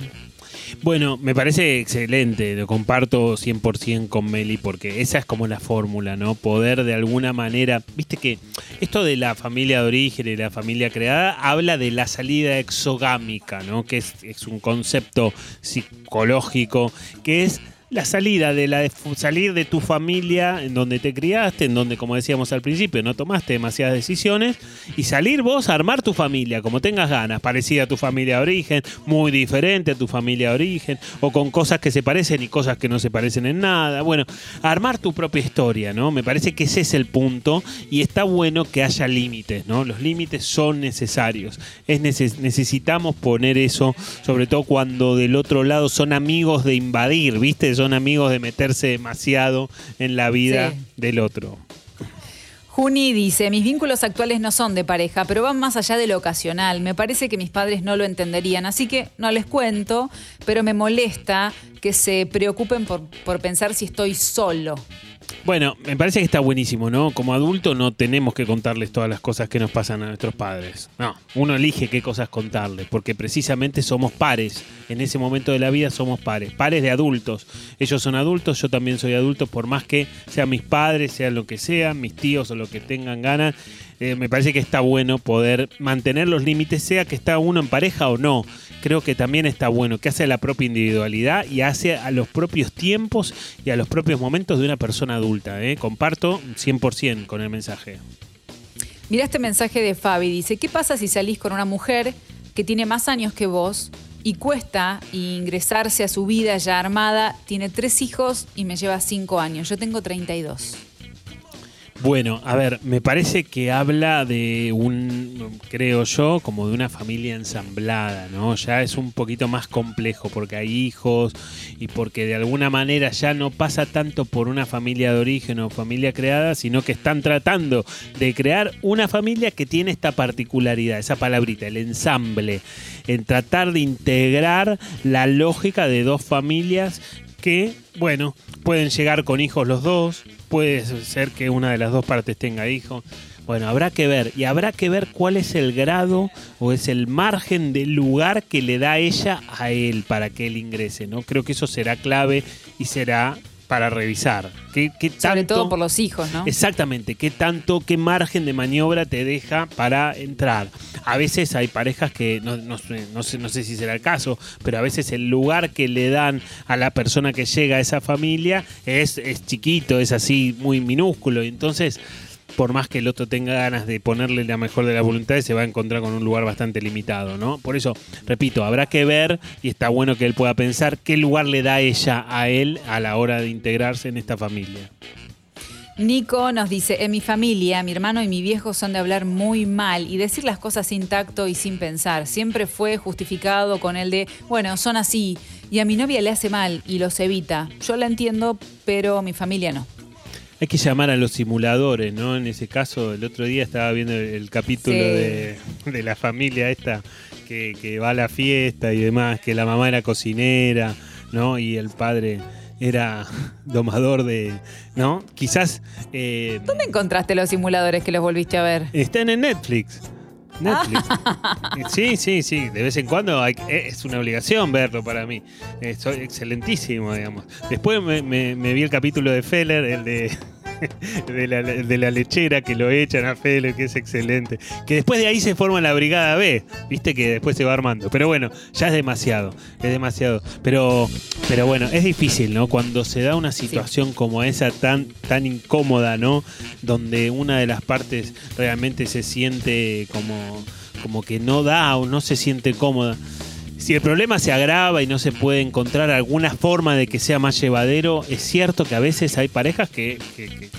Bueno, me parece excelente, lo comparto 100% con Meli porque esa es como la fórmula, ¿no? Poder de alguna manera, viste que esto de la familia de origen y la familia creada habla de la salida exogámica, ¿no? Que es, es un concepto psicológico, que es la salida de la salir de tu familia en donde te criaste, en donde como decíamos al principio no tomaste demasiadas decisiones y salir vos a armar tu familia como tengas ganas, parecida a tu familia de origen, muy diferente a tu familia de origen o con cosas que se parecen y cosas que no se parecen en nada. Bueno, armar tu propia historia, ¿no? Me parece que ese es el punto y está bueno que haya límites, ¿no? Los límites son necesarios. Es neces- necesitamos poner eso, sobre todo cuando del otro lado son amigos de invadir, ¿viste? Son amigos de meterse demasiado en la vida Sí. del otro. Juni dice, mis vínculos actuales no son de pareja, pero van más allá de lo ocasional. Me parece que mis padres no lo entenderían, así que no les cuento, pero me molesta que se preocupen por, por pensar si estoy solo. Bueno, me parece que está buenísimo, ¿no? Como adulto no tenemos que contarles todas las cosas que nos pasan a nuestros padres. No, uno elige qué cosas contarles, porque precisamente somos pares. En ese momento de la vida somos pares, pares de adultos. Ellos son adultos, yo también soy adulto, por más que sean mis padres, sean lo que sean, mis tíos o lo que tengan ganas. Eh, me parece que está bueno poder mantener los límites, sea que está uno en pareja o no. Creo que también está bueno, que hace a la propia individualidad y hace a los propios tiempos y a los propios momentos de una persona adulta. ¿eh? Comparto 100% con el mensaje. Mira este mensaje de Fabi, dice, ¿qué pasa si salís con una mujer que tiene más años que vos y cuesta ingresarse a su vida ya armada? Tiene tres hijos y me lleva cinco años. Yo tengo 32. Bueno, a ver, me parece que habla de un, creo yo, como de una familia ensamblada, ¿no? Ya es un poquito más complejo porque hay hijos y porque de alguna manera ya no pasa tanto por una familia de origen o familia creada, sino que están tratando de crear una familia que tiene esta particularidad, esa palabrita, el ensamble, en tratar de integrar la lógica de dos familias que, bueno, pueden llegar con hijos los dos, puede ser que una de las dos partes tenga hijos. Bueno, habrá que ver. Y habrá que ver cuál es el grado o es el margen del lugar que le da ella a él para que él ingrese, ¿no? Creo que eso será clave y será para revisar. ¿Qué, qué Sobre tanto- todo por los hijos, ¿no? Exactamente, qué tanto, qué margen de maniobra te deja para entrar. A veces hay parejas que, no, no sé, no, sé, no sé si será el caso, pero a veces el lugar que le dan a la persona que llega a esa familia es, es chiquito, es así muy minúsculo. Entonces, por más que el otro tenga ganas de ponerle la mejor de las voluntades, se va a encontrar con un lugar bastante limitado, ¿no? Por eso, repito, habrá que ver y está bueno que él pueda pensar qué lugar le da ella a él a la hora de integrarse en esta familia. Nico nos dice, en mi familia, mi hermano y mi viejo son de hablar muy mal y decir las cosas sin tacto y sin pensar. Siempre fue justificado con el de, bueno, son así. Y a mi novia le hace mal y los evita. Yo la entiendo, pero mi familia no. Hay que llamar a los simuladores, ¿no? En ese caso, el otro día estaba viendo el, el capítulo Sí. de, de la familia esta que, que va a la fiesta y demás, que la mamá era cocinera, ¿no? Y el padre era domador de, ¿no? Quizás eh, ¿Dónde encontraste los simuladores que los volviste a ver? están en Netflix. Netflix. [LAUGHS] Sí, sí, sí. De vez en cuando hay- es una obligación verlo para mí. Es excelentísimo, digamos. Después me, me- me vi el capítulo de Feller, el de, [LAUGHS] de, la, de la lechera, que lo echan a Feller, que es excelente. Que después de ahí se forma la Brigada B. Viste que después se va armando. Pero bueno, ya es demasiado. Es demasiado. Pero, pero bueno, es difícil, ¿no? Cuando se da una situación como esa tan, tan incómoda, ¿no? Donde una de las partes realmente se siente como, como que no da o no se siente cómoda. Si el problema se agrava y no se puede encontrar alguna forma de que sea más llevadero, es cierto que a veces hay parejas que,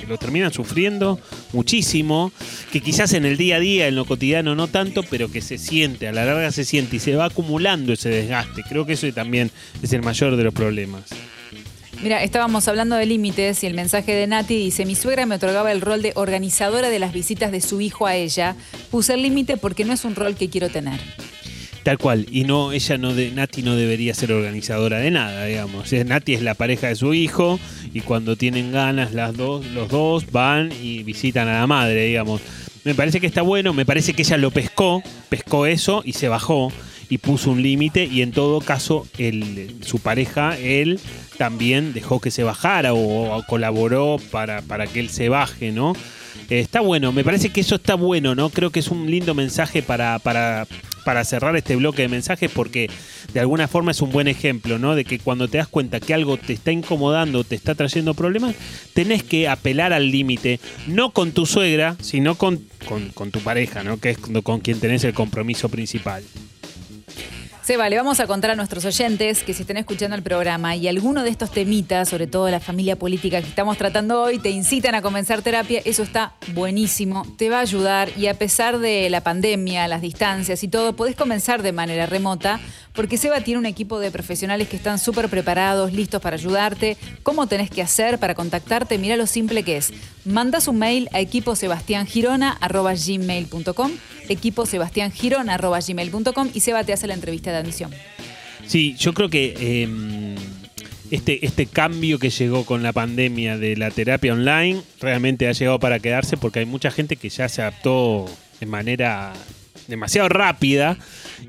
lo terminan sufriendo muchísimo, que quizás en el día a día, en lo cotidiano no tanto, pero que se siente, a la larga se siente y se va acumulando ese desgaste. Creo que eso también es el mayor de los problemas. Mira, estábamos hablando de límites y el mensaje de Nati dice, mi suegra me otorgaba el rol de organizadora de las visitas de su hijo a ella. Puse el límite porque no es un rol que quiero tener. Tal cual, y no, ella no de, Nati no debería ser organizadora de nada, digamos. Nati es la pareja de su hijo y cuando tienen ganas las dos, los dos van y visitan a la madre, digamos. Me parece que está bueno, me parece que ella lo pescó, pescó eso y se bajó y puso un límite y en todo caso el, su pareja, él también dejó que se bajara o, o colaboró para, para que él se baje, ¿no? Eh, está bueno, me parece que eso está bueno, ¿no? Creo que es un lindo mensaje para, para, para cerrar este bloque de mensajes porque de alguna forma es un buen ejemplo, ¿no? De que cuando te das cuenta que algo te está incomodando, te está trayendo problemas, tenés que apelar al límite, no con tu suegra, sino con, con, con tu pareja, ¿no? Que es con, con quien tenés el compromiso principal. Seba, le vamos a contar a nuestros oyentes que si están escuchando el programa y alguno de estos temitas, sobre todo la familia política que estamos tratando hoy, te incitan a comenzar terapia, eso está buenísimo, te va a ayudar y a pesar de la pandemia, las distancias y todo, podés comenzar de manera remota porque Seba tiene un equipo de profesionales que están súper preparados, listos para ayudarte. ¿Cómo tenés que hacer para contactarte? Mira lo simple que es. Mandas un mail a equiposebastiangirona.gmail.com equiposebastiangirona.gmail.com y Seba te hace la entrevista admisión. Sí, yo creo que eh, este, este cambio que llegó con la pandemia de la terapia online realmente ha llegado para quedarse porque hay mucha gente que ya se adaptó de manera demasiado rápida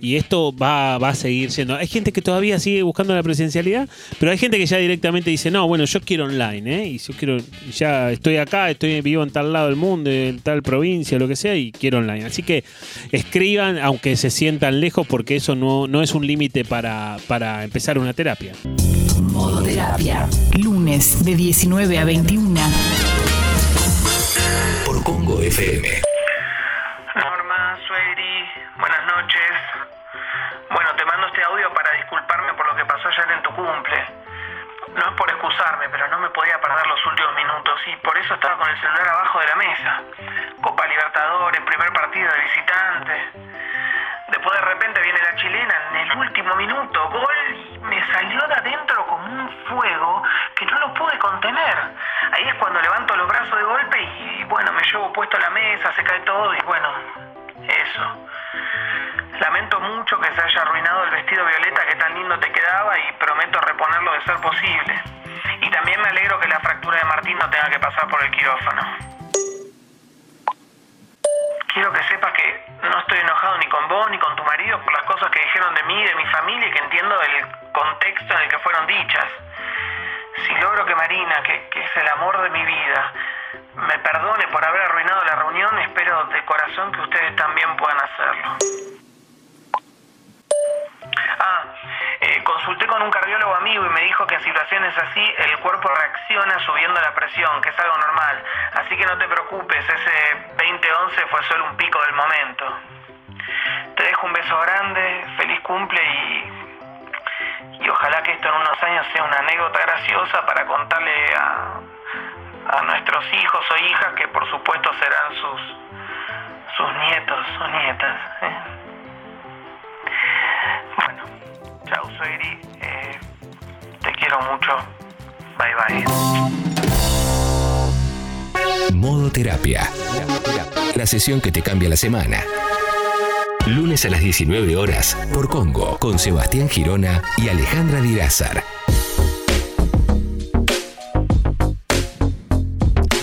y esto va, va a seguir siendo. Hay gente que todavía sigue buscando la presencialidad, pero hay gente que ya directamente dice, no, bueno, yo quiero online, ¿eh? y yo quiero, ya estoy acá, estoy vivo en tal lado del mundo, en tal provincia, lo que sea, y quiero online. Así que escriban, aunque se sientan lejos, porque eso no, no es un límite para, para empezar una terapia. Modo terapia. Lunes de 19 a 21. Por Congo FM. Ayer en tu cumple. No es por excusarme, pero no me podía perder los últimos minutos y por eso estaba con el celular abajo de la mesa. Copa Libertadores, primer partido de visitante. Después de repente viene la chilena en el último minuto, gol, y me salió de adentro como un fuego que no lo pude contener. Ahí es cuando levanto los brazos de golpe y, bueno, me llevo puesto a la mesa, se cae todo y bueno, eso. Lamento mucho que se haya arruinado el vestido violeta que tan lindo te quedaba y prometo reponerlo de ser posible. Y también me alegro que la fractura de Martín no tenga que pasar por el quirófano. sepas que no estoy enojado ni con vos ni con tu marido por las cosas que dijeron de mí de mi familia y que entiendo el contexto en el que fueron dichas. Si logro que Marina, que, que es el amor de mi vida, me perdone por haber arruinado la reunión, espero de corazón que ustedes también puedan hacerlo. Ah, eh, consulté con un cardiólogo amigo y me dijo que en situaciones así el cuerpo reacciona subiendo la presión, que es algo normal. Así que no te preocupes, ese 2011 fue solo un pico del momento. Te dejo un beso grande, feliz cumple y, y ojalá que esto en unos años sea una anécdota graciosa para contarle a, a nuestros hijos o hijas que por supuesto serán sus, sus nietos o nietas. ¿eh? Chao Sueri, eh, te quiero mucho. Bye bye. Modo terapia. La sesión que te cambia la semana. Lunes a las 19 horas por Congo con Sebastián Girona y Alejandra Dirázar.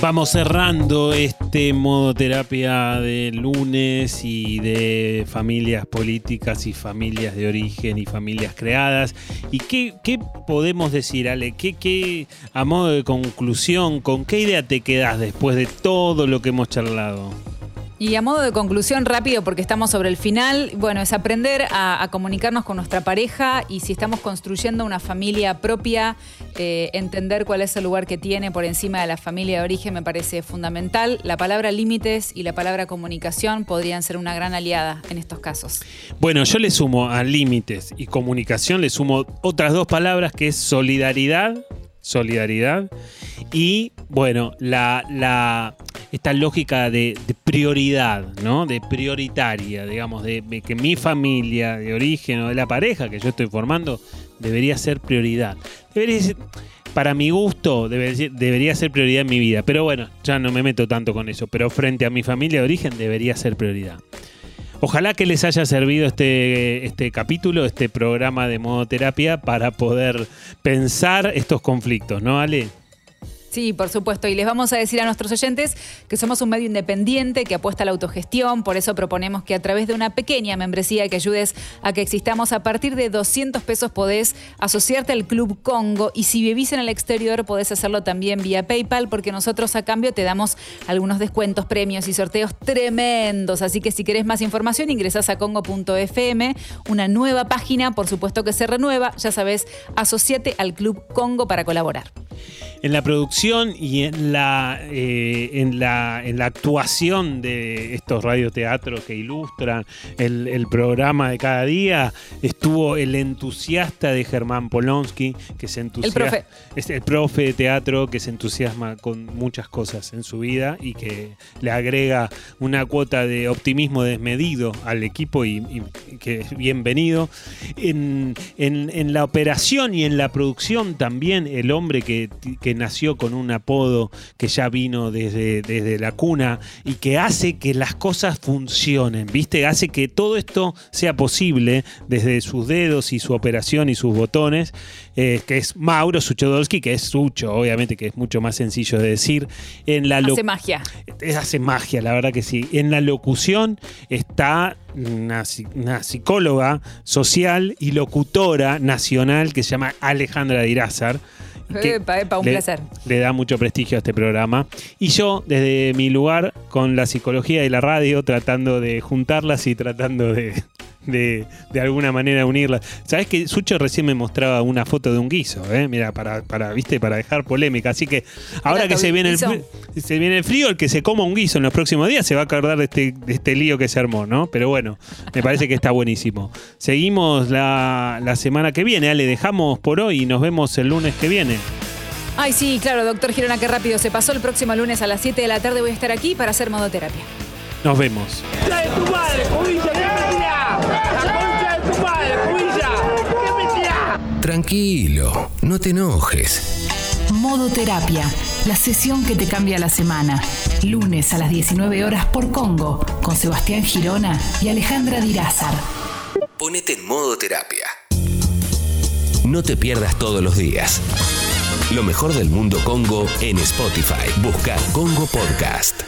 Vamos cerrando este modo terapia de lunes y de familias políticas y familias de origen y familias creadas. ¿Y qué, qué podemos decir, Ale? ¿Qué, qué, a modo de conclusión, con qué idea te quedas después de todo lo que hemos charlado? Y a modo de conclusión rápido, porque estamos sobre el final, bueno, es aprender a, comunicarnos con nuestra pareja y si estamos construyendo una familia propia, eh, entender cuál es el lugar que tiene por encima de la familia de origen me parece fundamental. La palabra límites y la palabra comunicación podrían ser una gran aliada en estos casos. Bueno, yo le sumo a límites y comunicación, le sumo otras dos palabras que es solidaridad, solidaridad y bueno, la, la esta lógica de, prioridad, ¿no? De prioritaria, digamos, de, de que mi familia de origen o de la pareja que yo estoy formando debería ser prioridad. Debería ser, para mi gusto, debería, debería ser prioridad en mi vida. Pero bueno, ya no me meto tanto con eso. Pero frente a mi familia de origen debería ser prioridad. Ojalá que les haya servido este, este capítulo, este programa de modo terapia para poder pensar estos conflictos, ¿no, Ale? Sí, por supuesto. Y les vamos a decir a nuestros oyentes que somos un medio independiente que apuesta a la autogestión. Por eso proponemos que a través de una pequeña membresía que ayudes a que existamos a partir de 200 pesos podés asociarte al Club Congo. Y si vivís en el exterior podés hacerlo también vía PayPal porque nosotros a cambio te damos algunos descuentos, premios y sorteos tremendos. Así que si querés más información ingresás a congo.fm, una nueva página, por supuesto que se renueva. Ya sabés, asociate al Club Congo para colaborar en la producción y en la, eh, en la, en la actuación de estos radioteatros que ilustran el, el, programa de cada día estuvo el entusiasta de Germán Polonsky, que se entusiasma. El profe. Es el profe de teatro que se entusiasma con muchas cosas en su vida y que le agrega una cuota de optimismo desmedido al equipo y, y que es bienvenido. En, en, en, la operación y en la producción también el hombre que, que nació con un apodo que ya vino desde, desde la cuna y que hace que las cosas funcionen, ¿viste? Hace que todo esto sea posible desde sus dedos y su operación y sus botones, eh, que es Mauro Suchodolski, que es Sucho, obviamente, que es mucho más sencillo de decir. En la hace magia. Hace magia, la verdad que sí. En la locución está una, una, psicóloga social y locutora nacional que se llama Alejandra Dirázar. Epa, epa, un le, placer. Le da mucho prestigio a este programa. Y yo, desde mi lugar, con la psicología y la radio, tratando de juntarlas y tratando de, de, de alguna manera unirlas. Sabes que Sucho recién me mostraba una foto de un guiso, ¿eh? Mira, para, para, viste, para dejar polémica. Así que ahora que se viene, el, se viene el frío, el que se coma un guiso en los próximos días se va a acordar de este, de este lío que se armó, ¿no? Pero bueno, me parece que está buenísimo. Seguimos la, la semana que viene, Ale, dejamos por hoy y nos vemos el lunes que viene. Ay, sí, claro, doctor Girona, qué rápido se pasó. El próximo lunes a las 7 de la tarde voy a estar aquí para hacer modoterapia. Nos vemos. Tranquilo, no te enojes. Modo Terapia, la sesión que te cambia la semana. Lunes a las 19 horas por Congo, con Sebastián Girona y Alejandra Dirázar. Ponete en modo terapia. No te pierdas todos los días. Lo mejor del mundo Congo en Spotify. Busca Congo Podcast.